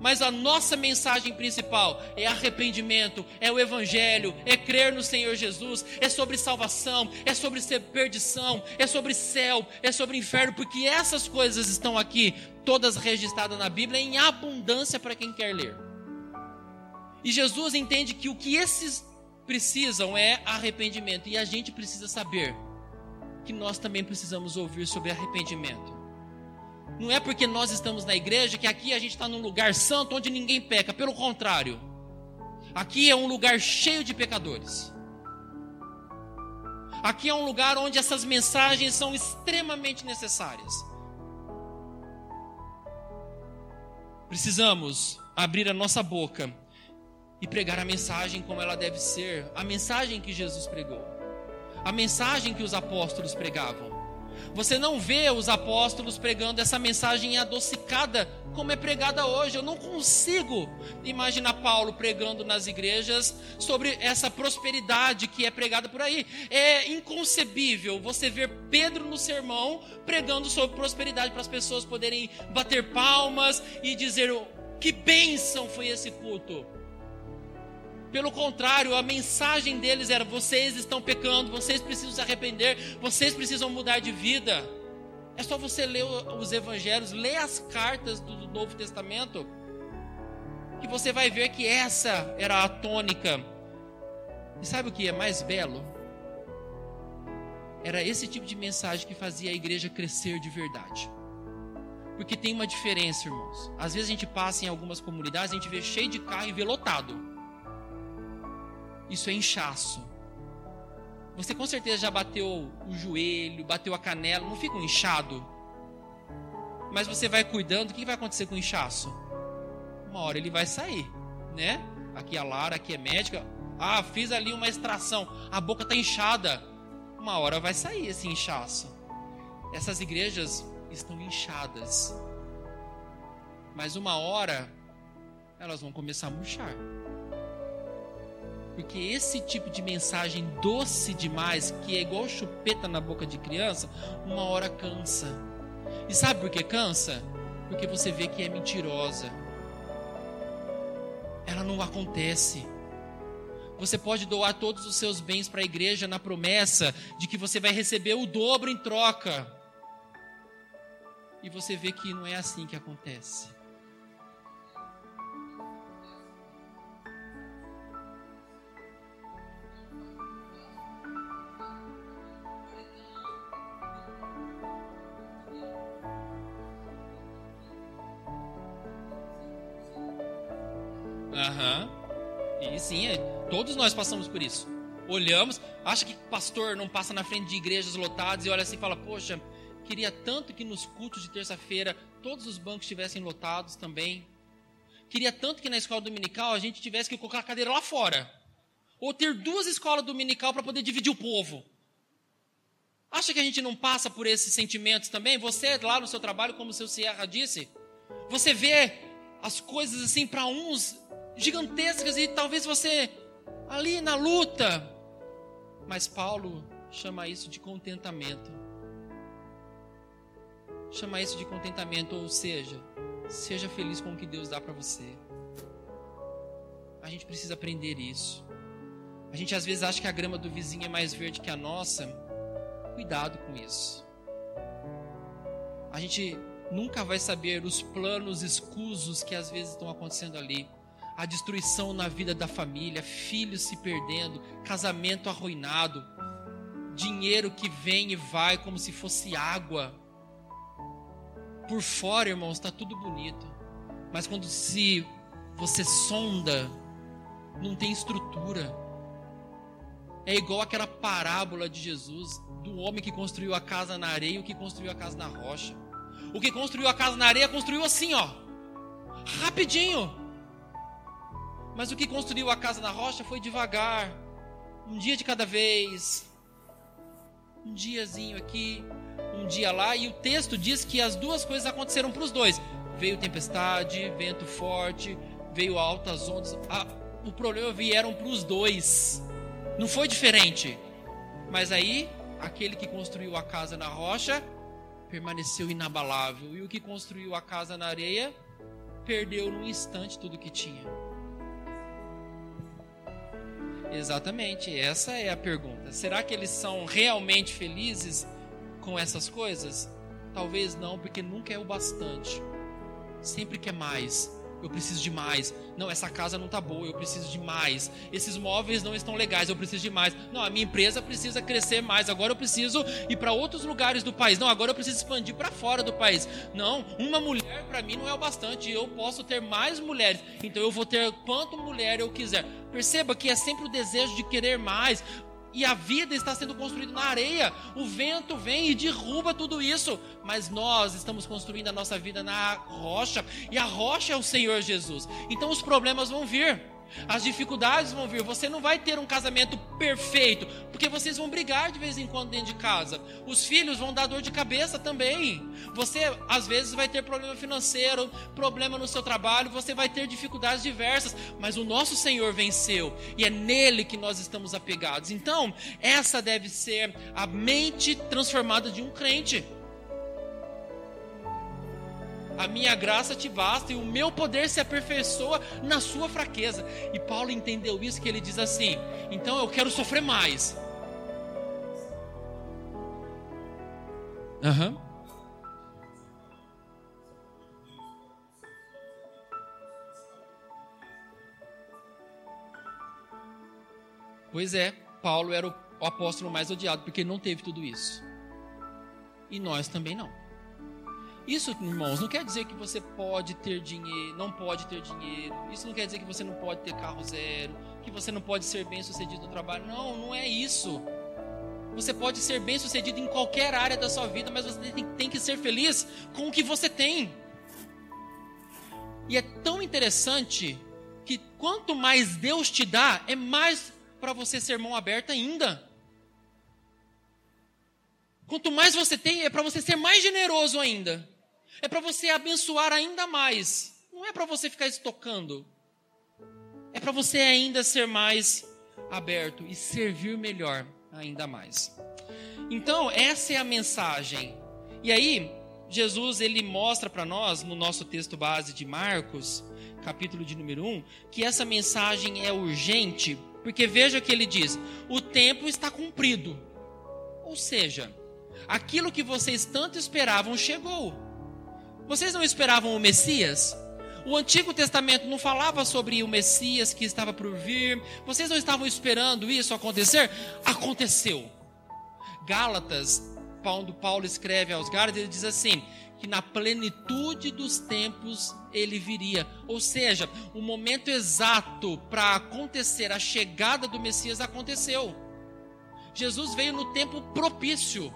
Mas a nossa mensagem principal é arrependimento, é o Evangelho, é crer no Senhor Jesus, é sobre salvação, é sobre ser perdição, é sobre céu, é sobre inferno, porque essas coisas estão aqui, todas registradas na Bíblia, em abundância para quem quer ler. E Jesus entende que o que esses precisam é arrependimento, e a gente precisa saber que nós também precisamos ouvir sobre arrependimento. Não é porque nós estamos na igreja que aqui a gente está num lugar santo onde ninguém peca. Pelo contrário, aqui é um lugar cheio de pecadores. Aqui é um lugar onde essas mensagens são extremamente necessárias. Precisamos abrir a nossa boca e pregar a mensagem como ela deve ser, a mensagem que Jesus pregou, a mensagem que os apóstolos pregavam. Você não vê os apóstolos pregando essa mensagem adocicada como é pregada hoje. Eu não consigo imaginar Paulo pregando nas igrejas sobre essa prosperidade que é pregada por aí. É inconcebível você ver Pedro no sermão pregando sobre prosperidade para as pessoas poderem bater palmas e dizer que bênção foi esse culto. Pelo contrário, a mensagem deles era: vocês estão pecando, vocês precisam se arrepender, vocês precisam mudar de vida. É só você ler os evangelhos, ler as cartas do Novo Testamento, que você vai ver que essa era a tônica. E sabe o que é mais belo? Era esse tipo de mensagem que fazia a igreja crescer de verdade. Porque tem uma diferença, irmãos. Às vezes a gente passa em algumas comunidades, a gente vê cheio de carro e vê lotado isso é inchaço. Você com certeza já bateu o joelho, bateu a canela, não fica um inchado? Mas você vai cuidando, o que vai acontecer com o inchaço? Uma hora ele vai sair, né? Aqui a Lara, aqui é médica. Ah, fiz ali uma extração, a boca está inchada. Uma hora vai sair esse inchaço. Essas igrejas estão inchadas. Mas uma hora elas vão começar a murchar. Porque esse tipo de mensagem doce demais, que é igual chupeta na boca de criança, uma hora cansa. E sabe por que cansa? Porque você vê que é mentirosa. Ela não acontece. Você pode doar todos os seus bens para a igreja na promessa de que você vai receber o dobro em troca. E você vê que não é assim que acontece. Aham. E sim, é, todos nós passamos por isso. Olhamos, acha que pastor não passa na frente de igrejas lotadas e olha assim e fala: Poxa, queria tanto que nos cultos de terça-feira todos os bancos estivessem lotados também. Queria tanto que na escola dominical a gente tivesse que colocar a cadeira lá fora. Ou ter duas escolas dominical para poder dividir o povo. Acha que a gente não passa por esses sentimentos também? Você lá no seu trabalho, como o seu Sierra disse, você vê as coisas assim para uns gigantescas e talvez você ali na luta. Mas Paulo chama isso de contentamento. Chama isso de contentamento, ou seja, seja feliz com o que Deus dá para você. A gente precisa aprender isso. A gente às vezes acha que a grama do vizinho é mais verde que a nossa. Cuidado com isso. A gente nunca vai saber os planos escusos que às vezes estão acontecendo ali a destruição na vida da família, filhos se perdendo, casamento arruinado, dinheiro que vem e vai como se fosse água. Por fora, irmãos, está tudo bonito, mas quando se você sonda, não tem estrutura. É igual aquela parábola de Jesus do homem que construiu a casa na areia e o que construiu a casa na rocha. O que construiu a casa na areia construiu assim, ó, rapidinho. Mas o que construiu a casa na rocha foi devagar, um dia de cada vez, um diazinho aqui, um dia lá, e o texto diz que as duas coisas aconteceram para os dois. Veio tempestade, vento forte, veio altas ondas. Ah, o problema vieram para os dois. Não foi diferente. Mas aí, aquele que construiu a casa na rocha permaneceu inabalável, e o que construiu a casa na areia perdeu num instante tudo que tinha. Exatamente, essa é a pergunta. Será que eles são realmente felizes com essas coisas? Talvez não, porque nunca é o bastante. Sempre quer mais. Eu preciso de mais. Não, essa casa não está boa, eu preciso de mais. Esses móveis não estão legais, eu preciso de mais. Não, a minha empresa precisa crescer mais. Agora eu preciso ir para outros lugares do país. Não, agora eu preciso expandir para fora do país. Não, uma mulher para mim não é o bastante. Eu posso ter mais mulheres. Então eu vou ter quanto mulher eu quiser. Perceba que é sempre o desejo de querer mais. E a vida está sendo construída na areia. O vento vem e derruba tudo isso. Mas nós estamos construindo a nossa vida na rocha. E a rocha é o Senhor Jesus. Então os problemas vão vir. As dificuldades vão vir. Você não vai ter um casamento perfeito, porque vocês vão brigar de vez em quando dentro de casa. Os filhos vão dar dor de cabeça também. Você, às vezes, vai ter problema financeiro, problema no seu trabalho, você vai ter dificuldades diversas, mas o nosso Senhor venceu e é nele que nós estamos apegados. Então, essa deve ser a mente transformada de um crente a minha graça te basta e o meu poder se aperfeiçoa na sua fraqueza. E Paulo entendeu isso que ele diz assim: então eu quero sofrer mais. Uhum. Pois é, Paulo era o apóstolo mais odiado porque não teve tudo isso. E nós também não. Isso, irmãos, não quer dizer que você pode ter dinheiro, não pode ter dinheiro. Isso não quer dizer que você não pode ter carro zero, que você não pode ser bem sucedido no trabalho. Não, não é isso. Você pode ser bem sucedido em qualquer área da sua vida, mas você tem, que ser feliz com o que você tem. E é tão interessante que quanto mais Deus te dá, é mais para você ser mão aberta ainda. Quanto mais você tem, é para você ser mais generoso ainda é para você abençoar ainda mais. Não é para você ficar estocando. É para você ainda ser mais aberto e servir melhor ainda mais. Então, essa é a mensagem. E aí, Jesus ele mostra para nós no nosso texto base de Marcos, capítulo de número 1, que essa mensagem é urgente, porque veja que ele diz: "O tempo está cumprido". Ou seja, aquilo que vocês tanto esperavam chegou. Vocês não esperavam o Messias? O Antigo Testamento não falava sobre o Messias que estava por vir. Vocês não estavam esperando isso acontecer? Aconteceu. Gálatas, quando Paulo escreve aos Gálatas, ele diz assim: que na plenitude dos tempos ele viria. Ou seja, o momento exato para acontecer a chegada do Messias aconteceu. Jesus veio no tempo propício.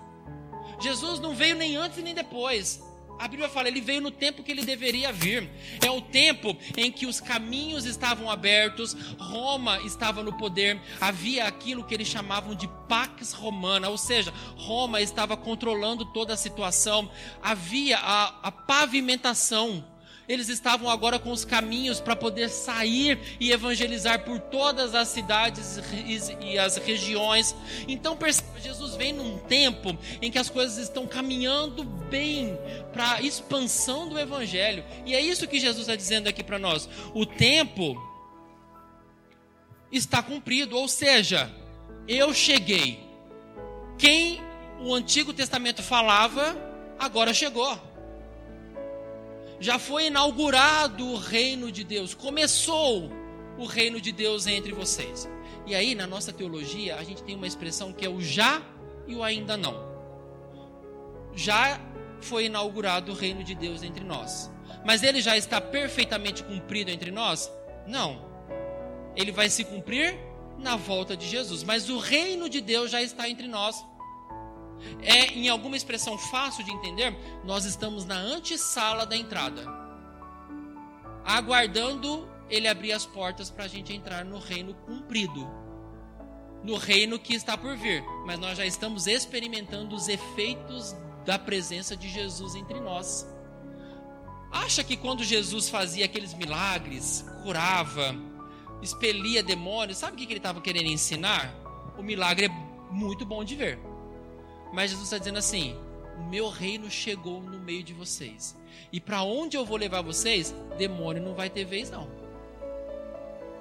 Jesus não veio nem antes nem depois. A Bíblia fala, ele veio no tempo que ele deveria vir. É o tempo em que os caminhos estavam abertos, Roma estava no poder, havia aquilo que eles chamavam de Pax Romana, ou seja, Roma estava controlando toda a situação, havia a, a pavimentação eles estavam agora com os caminhos para poder sair e evangelizar por todas as cidades e as regiões. Então, perceba, Jesus vem num tempo em que as coisas estão caminhando bem para a expansão do evangelho. E é isso que Jesus está dizendo aqui para nós. O tempo está cumprido, ou seja, eu cheguei. Quem o Antigo Testamento falava, agora chegou já foi inaugurado o reino de Deus, começou o reino de Deus entre vocês. E aí, na nossa teologia, a gente tem uma expressão que é o já e o ainda não. Já foi inaugurado o reino de Deus entre nós. Mas ele já está perfeitamente cumprido entre nós? Não. Ele vai se cumprir na volta de Jesus. Mas o reino de Deus já está entre nós. É, em alguma expressão fácil de entender, nós estamos na antessala da entrada, aguardando ele abrir as portas para a gente entrar no reino cumprido, no reino que está por vir. Mas nós já estamos experimentando os efeitos da presença de Jesus entre nós. Acha que quando Jesus fazia aqueles milagres, curava, expelia demônios, sabe o que ele estava querendo ensinar? O milagre é muito bom de ver. Mas Jesus está dizendo assim: o meu reino chegou no meio de vocês. E para onde eu vou levar vocês, demônio não vai ter vez, não.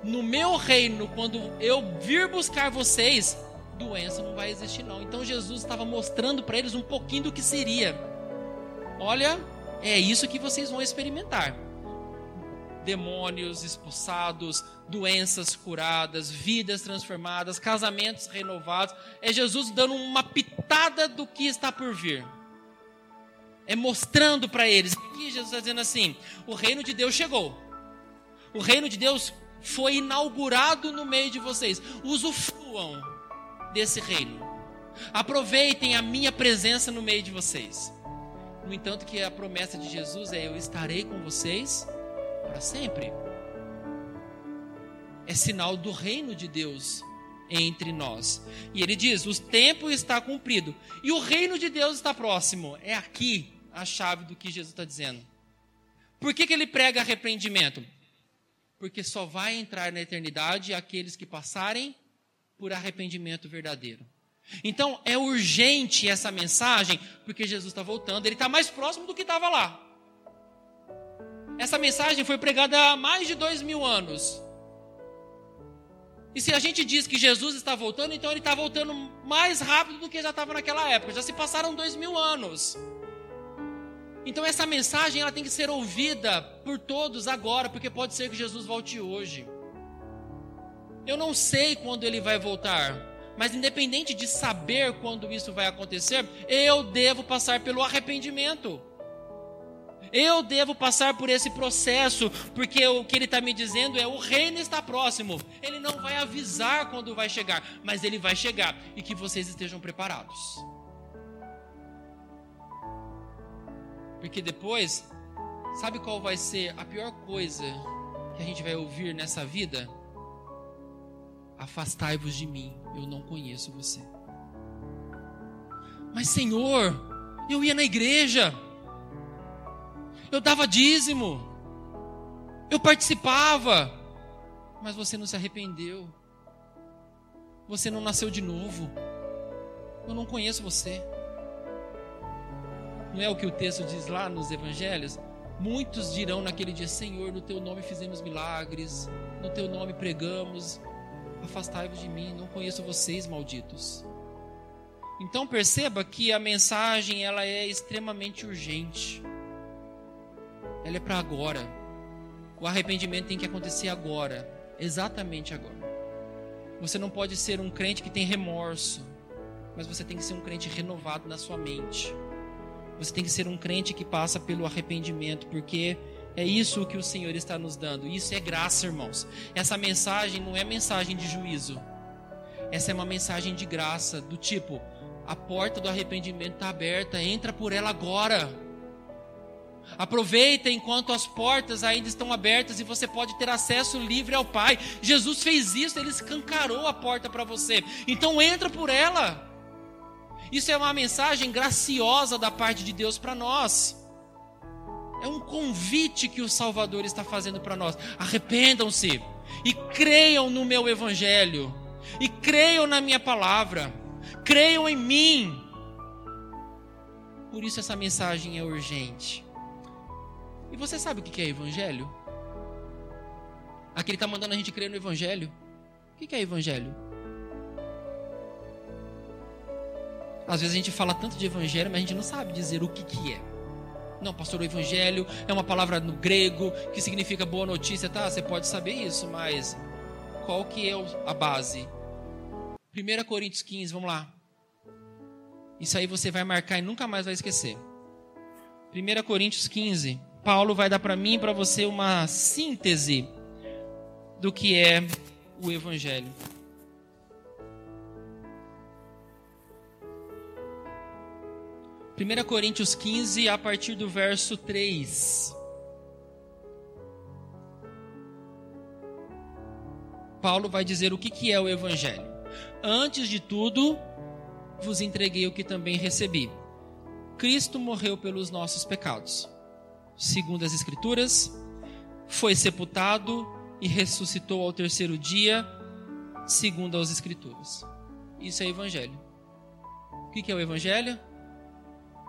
No meu reino, quando eu vir buscar vocês, doença não vai existir, não. Então Jesus estava mostrando para eles um pouquinho do que seria. Olha, é isso que vocês vão experimentar demônios expulsados, doenças curadas, vidas transformadas, casamentos renovados. É Jesus dando uma pitada do que está por vir. É mostrando para eles. Aqui Jesus está dizendo assim: o reino de Deus chegou. O reino de Deus foi inaugurado no meio de vocês. Usufruam desse reino. Aproveitem a minha presença no meio de vocês. No entanto, que a promessa de Jesus é: Eu estarei com vocês para sempre. É sinal do reino de Deus entre nós. E ele diz: o tempo está cumprido e o reino de Deus está próximo. É aqui a chave do que Jesus está dizendo. Por que, que ele prega arrependimento? Porque só vai entrar na eternidade aqueles que passarem por arrependimento verdadeiro. Então é urgente essa mensagem, porque Jesus está voltando, ele está mais próximo do que estava lá. Essa mensagem foi pregada há mais de dois mil anos. E se a gente diz que Jesus está voltando, então ele está voltando mais rápido do que já estava naquela época. Já se passaram dois mil anos. Então essa mensagem ela tem que ser ouvida por todos agora, porque pode ser que Jesus volte hoje. Eu não sei quando ele vai voltar, mas independente de saber quando isso vai acontecer, eu devo passar pelo arrependimento. Eu devo passar por esse processo, porque o que ele está me dizendo é: o reino está próximo. Ele não vai avisar quando vai chegar, mas ele vai chegar e que vocês estejam preparados. Porque depois, sabe qual vai ser a pior coisa que a gente vai ouvir nessa vida? Afastai-vos de mim, eu não conheço você. Mas Senhor, eu ia na igreja eu dava dízimo, eu participava, mas você não se arrependeu, você não nasceu de novo, eu não conheço você. Não é o que o texto diz lá nos evangelhos? Muitos dirão naquele dia: Senhor, no teu nome fizemos milagres, no teu nome pregamos, afastai-vos de mim, não conheço vocês, malditos. Então perceba que a mensagem ela é extremamente urgente ela é para agora. O arrependimento tem que acontecer agora, exatamente agora. Você não pode ser um crente que tem remorso, mas você tem que ser um crente renovado na sua mente. Você tem que ser um crente que passa pelo arrependimento, porque é isso que o Senhor está nos dando. Isso é graça, irmãos. Essa mensagem não é mensagem de juízo. Essa é uma mensagem de graça, do tipo: a porta do arrependimento está aberta, entra por ela agora. Aproveita enquanto as portas ainda estão abertas e você pode ter acesso livre ao Pai. Jesus fez isso, ele escancarou a porta para você. Então entra por ela. Isso é uma mensagem graciosa da parte de Deus para nós. É um convite que o Salvador está fazendo para nós. Arrependam-se e creiam no meu evangelho. E creiam na minha palavra. Creiam em mim. Por isso essa mensagem é urgente. E você sabe o que é evangelho? Aqui ele está mandando a gente crer no evangelho. O que é evangelho? Às vezes a gente fala tanto de evangelho, mas a gente não sabe dizer o que, que é. Não, pastor, o evangelho é uma palavra no grego que significa boa notícia, tá? Você pode saber isso, mas qual que é a base? 1 Coríntios 15, vamos lá. Isso aí você vai marcar e nunca mais vai esquecer. 1 Coríntios 15. Paulo vai dar para mim e para você uma síntese do que é o Evangelho. Primeira Coríntios 15, a partir do verso 3. Paulo vai dizer o que, que é o Evangelho. Antes de tudo, vos entreguei o que também recebi. Cristo morreu pelos nossos pecados segundo as Escrituras, foi sepultado e ressuscitou ao terceiro dia, segundo as Escrituras. Isso é Evangelho. O que é o Evangelho?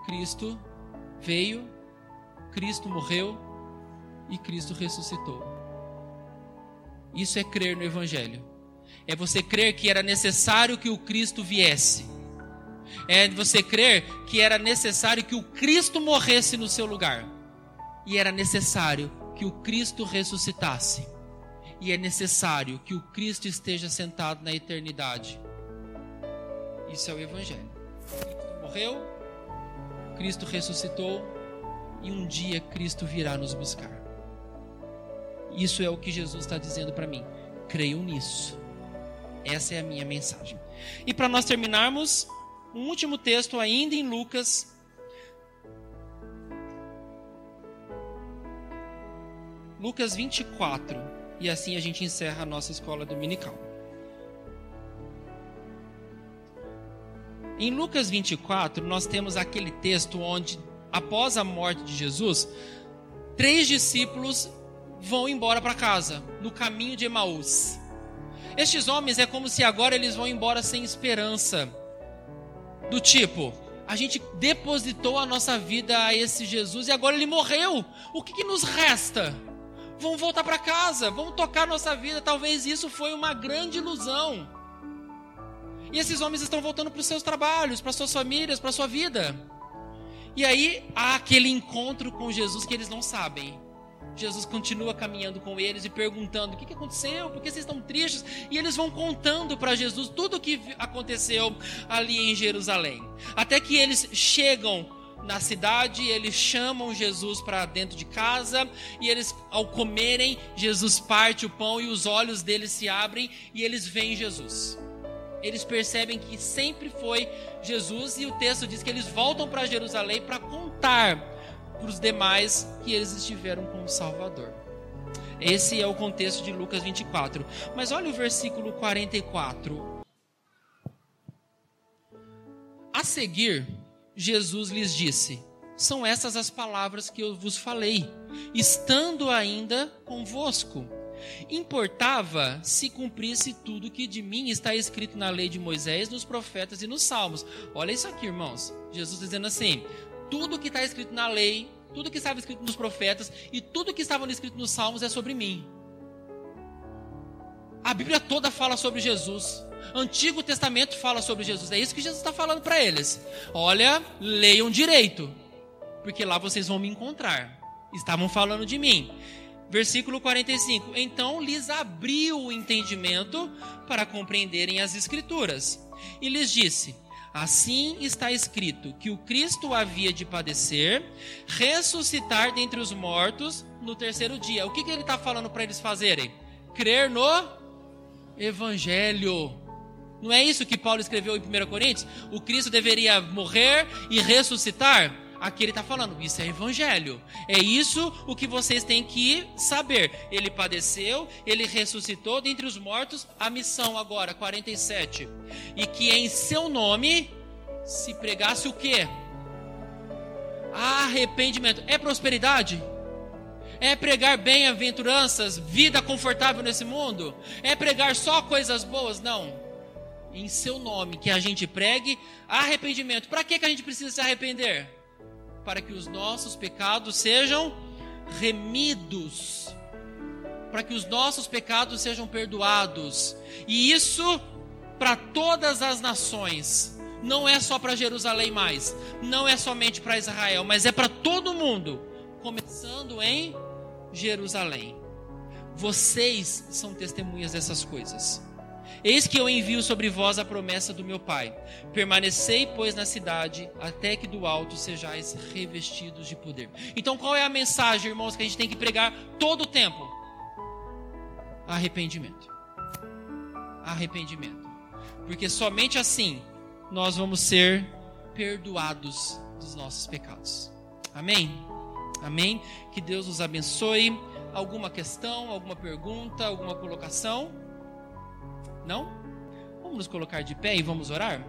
Cristo veio, Cristo morreu e Cristo ressuscitou. Isso é crer no Evangelho. É você crer que era necessário que o Cristo viesse. É você crer que era necessário que o Cristo morresse no seu lugar e era necessário que o Cristo ressuscitasse. E é necessário que o Cristo esteja sentado na eternidade. Isso é o Evangelho. Cristo morreu, Cristo ressuscitou e um dia Cristo virá nos buscar. Isso é o que Jesus está dizendo para mim. Creio nisso. Essa é a minha mensagem. E para nós terminarmos, um último texto ainda em Lucas Lucas 24. E assim a gente encerra a nossa escola dominical. Em Lucas 24, nós temos aquele texto onde, após a morte de Jesus, três discípulos vão embora para casa, no caminho de Emaús. Estes homens é como se agora eles vão embora sem esperança. Do tipo, a gente depositou a nossa vida a esse Jesus e agora ele morreu. O que, que nos resta? Vamos voltar para casa, vamos tocar nossa vida. Talvez isso foi uma grande ilusão. E esses homens estão voltando para os seus trabalhos, para suas famílias, para sua vida. E aí há aquele encontro com Jesus que eles não sabem. Jesus continua caminhando com eles e perguntando: o que, aconteceu? Por que vocês estão tristes? E eles vão contando para Jesus tudo o que aconteceu ali em Jerusalém. Até que eles chegam na cidade, eles chamam Jesus para dentro de casa e eles, ao comerem, Jesus parte o pão e os olhos deles se abrem e eles veem Jesus. Eles percebem que sempre foi Jesus e o texto diz que eles voltam para Jerusalém para contar para os demais que eles estiveram com o Salvador. Esse é o contexto de Lucas 24. Mas olha o versículo 44. A seguir, Jesus lhes disse: São essas as palavras que eu vos falei, estando ainda convosco. Importava se cumprisse tudo que de mim está escrito na lei de Moisés, nos profetas e nos salmos. Olha isso aqui, irmãos. Jesus dizendo assim: tudo que está escrito na lei, tudo que estava escrito nos profetas e tudo que estava escrito nos salmos é sobre mim. A Bíblia toda fala sobre Jesus. Antigo Testamento fala sobre Jesus. É isso que Jesus está falando para eles. Olha, leiam direito, porque lá vocês vão me encontrar. Estavam falando de mim. Versículo 45. Então lhes abriu o entendimento para compreenderem as Escrituras. E lhes disse: Assim está escrito que o Cristo havia de padecer, ressuscitar dentre os mortos no terceiro dia. O que, que ele está falando para eles fazerem? Crer no Evangelho. Não é isso que Paulo escreveu em 1 Coríntios? O Cristo deveria morrer e ressuscitar? Aqui ele está falando, isso é evangelho. É isso o que vocês têm que saber. Ele padeceu, ele ressuscitou dentre os mortos. A missão agora, 47. E que em seu nome se pregasse o quê? Arrependimento. É prosperidade? É pregar bem-aventuranças, vida confortável nesse mundo? É pregar só coisas boas? Não. Em seu nome, que a gente pregue arrependimento. Para que, que a gente precisa se arrepender? para que os nossos pecados sejam remidos, para que os nossos pecados sejam perdoados. E isso para todas as nações. Não é só para Jerusalém mais, não é somente para Israel, mas é para todo mundo, começando em Jerusalém. Vocês são testemunhas dessas coisas. Eis que eu envio sobre vós a promessa do meu Pai. Permanecei, pois, na cidade, até que do alto sejais revestidos de poder. Então, qual é a mensagem, irmãos, que a gente tem que pregar todo o tempo? Arrependimento. Arrependimento. Porque somente assim nós vamos ser perdoados dos nossos pecados. Amém? Amém? Que Deus nos abençoe. Alguma questão, alguma pergunta, alguma colocação? Não? Vamos nos colocar de pé e vamos orar?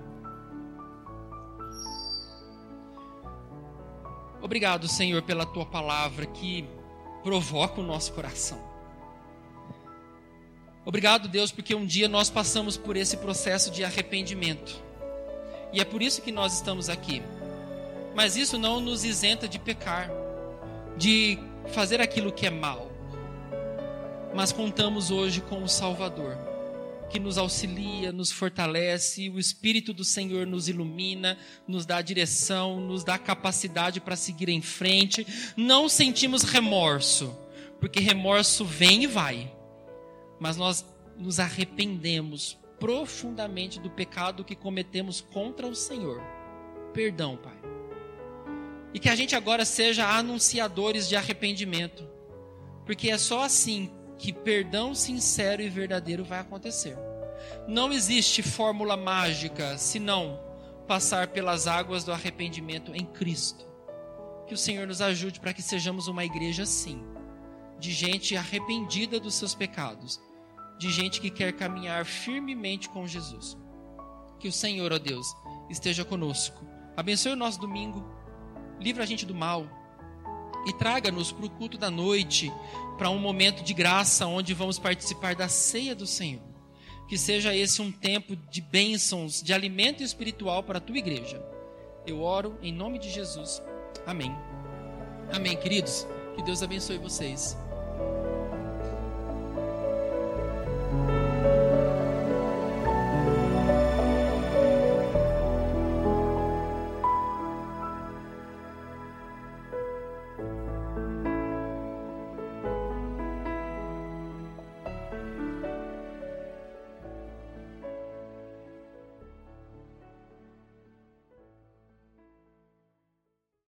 Obrigado, Senhor, pela tua palavra que provoca o nosso coração. Obrigado, Deus, porque um dia nós passamos por esse processo de arrependimento. E é por isso que nós estamos aqui. Mas isso não nos isenta de pecar, de fazer aquilo que é mal. Mas contamos hoje com o Salvador que nos auxilia, nos fortalece, o Espírito do Senhor nos ilumina, nos dá direção, nos dá capacidade para seguir em frente. Não sentimos remorso, porque remorso vem e vai, mas nós nos arrependemos profundamente do pecado que cometemos contra o Senhor. Perdão, Pai. E que a gente agora seja anunciadores de arrependimento, porque é só assim que perdão sincero e verdadeiro vai acontecer. Não existe fórmula mágica senão passar pelas águas do arrependimento em Cristo. Que o Senhor nos ajude para que sejamos uma igreja assim, de gente arrependida dos seus pecados, de gente que quer caminhar firmemente com Jesus. Que o Senhor, ó Deus, esteja conosco. Abençoe o nosso domingo, livra a gente do mal e traga-nos para o culto da noite, para um momento de graça onde vamos participar da ceia do Senhor. Que seja esse um tempo de bênçãos, de alimento espiritual para a tua igreja. Eu oro em nome de Jesus. Amém. Amém, queridos. Que Deus abençoe vocês.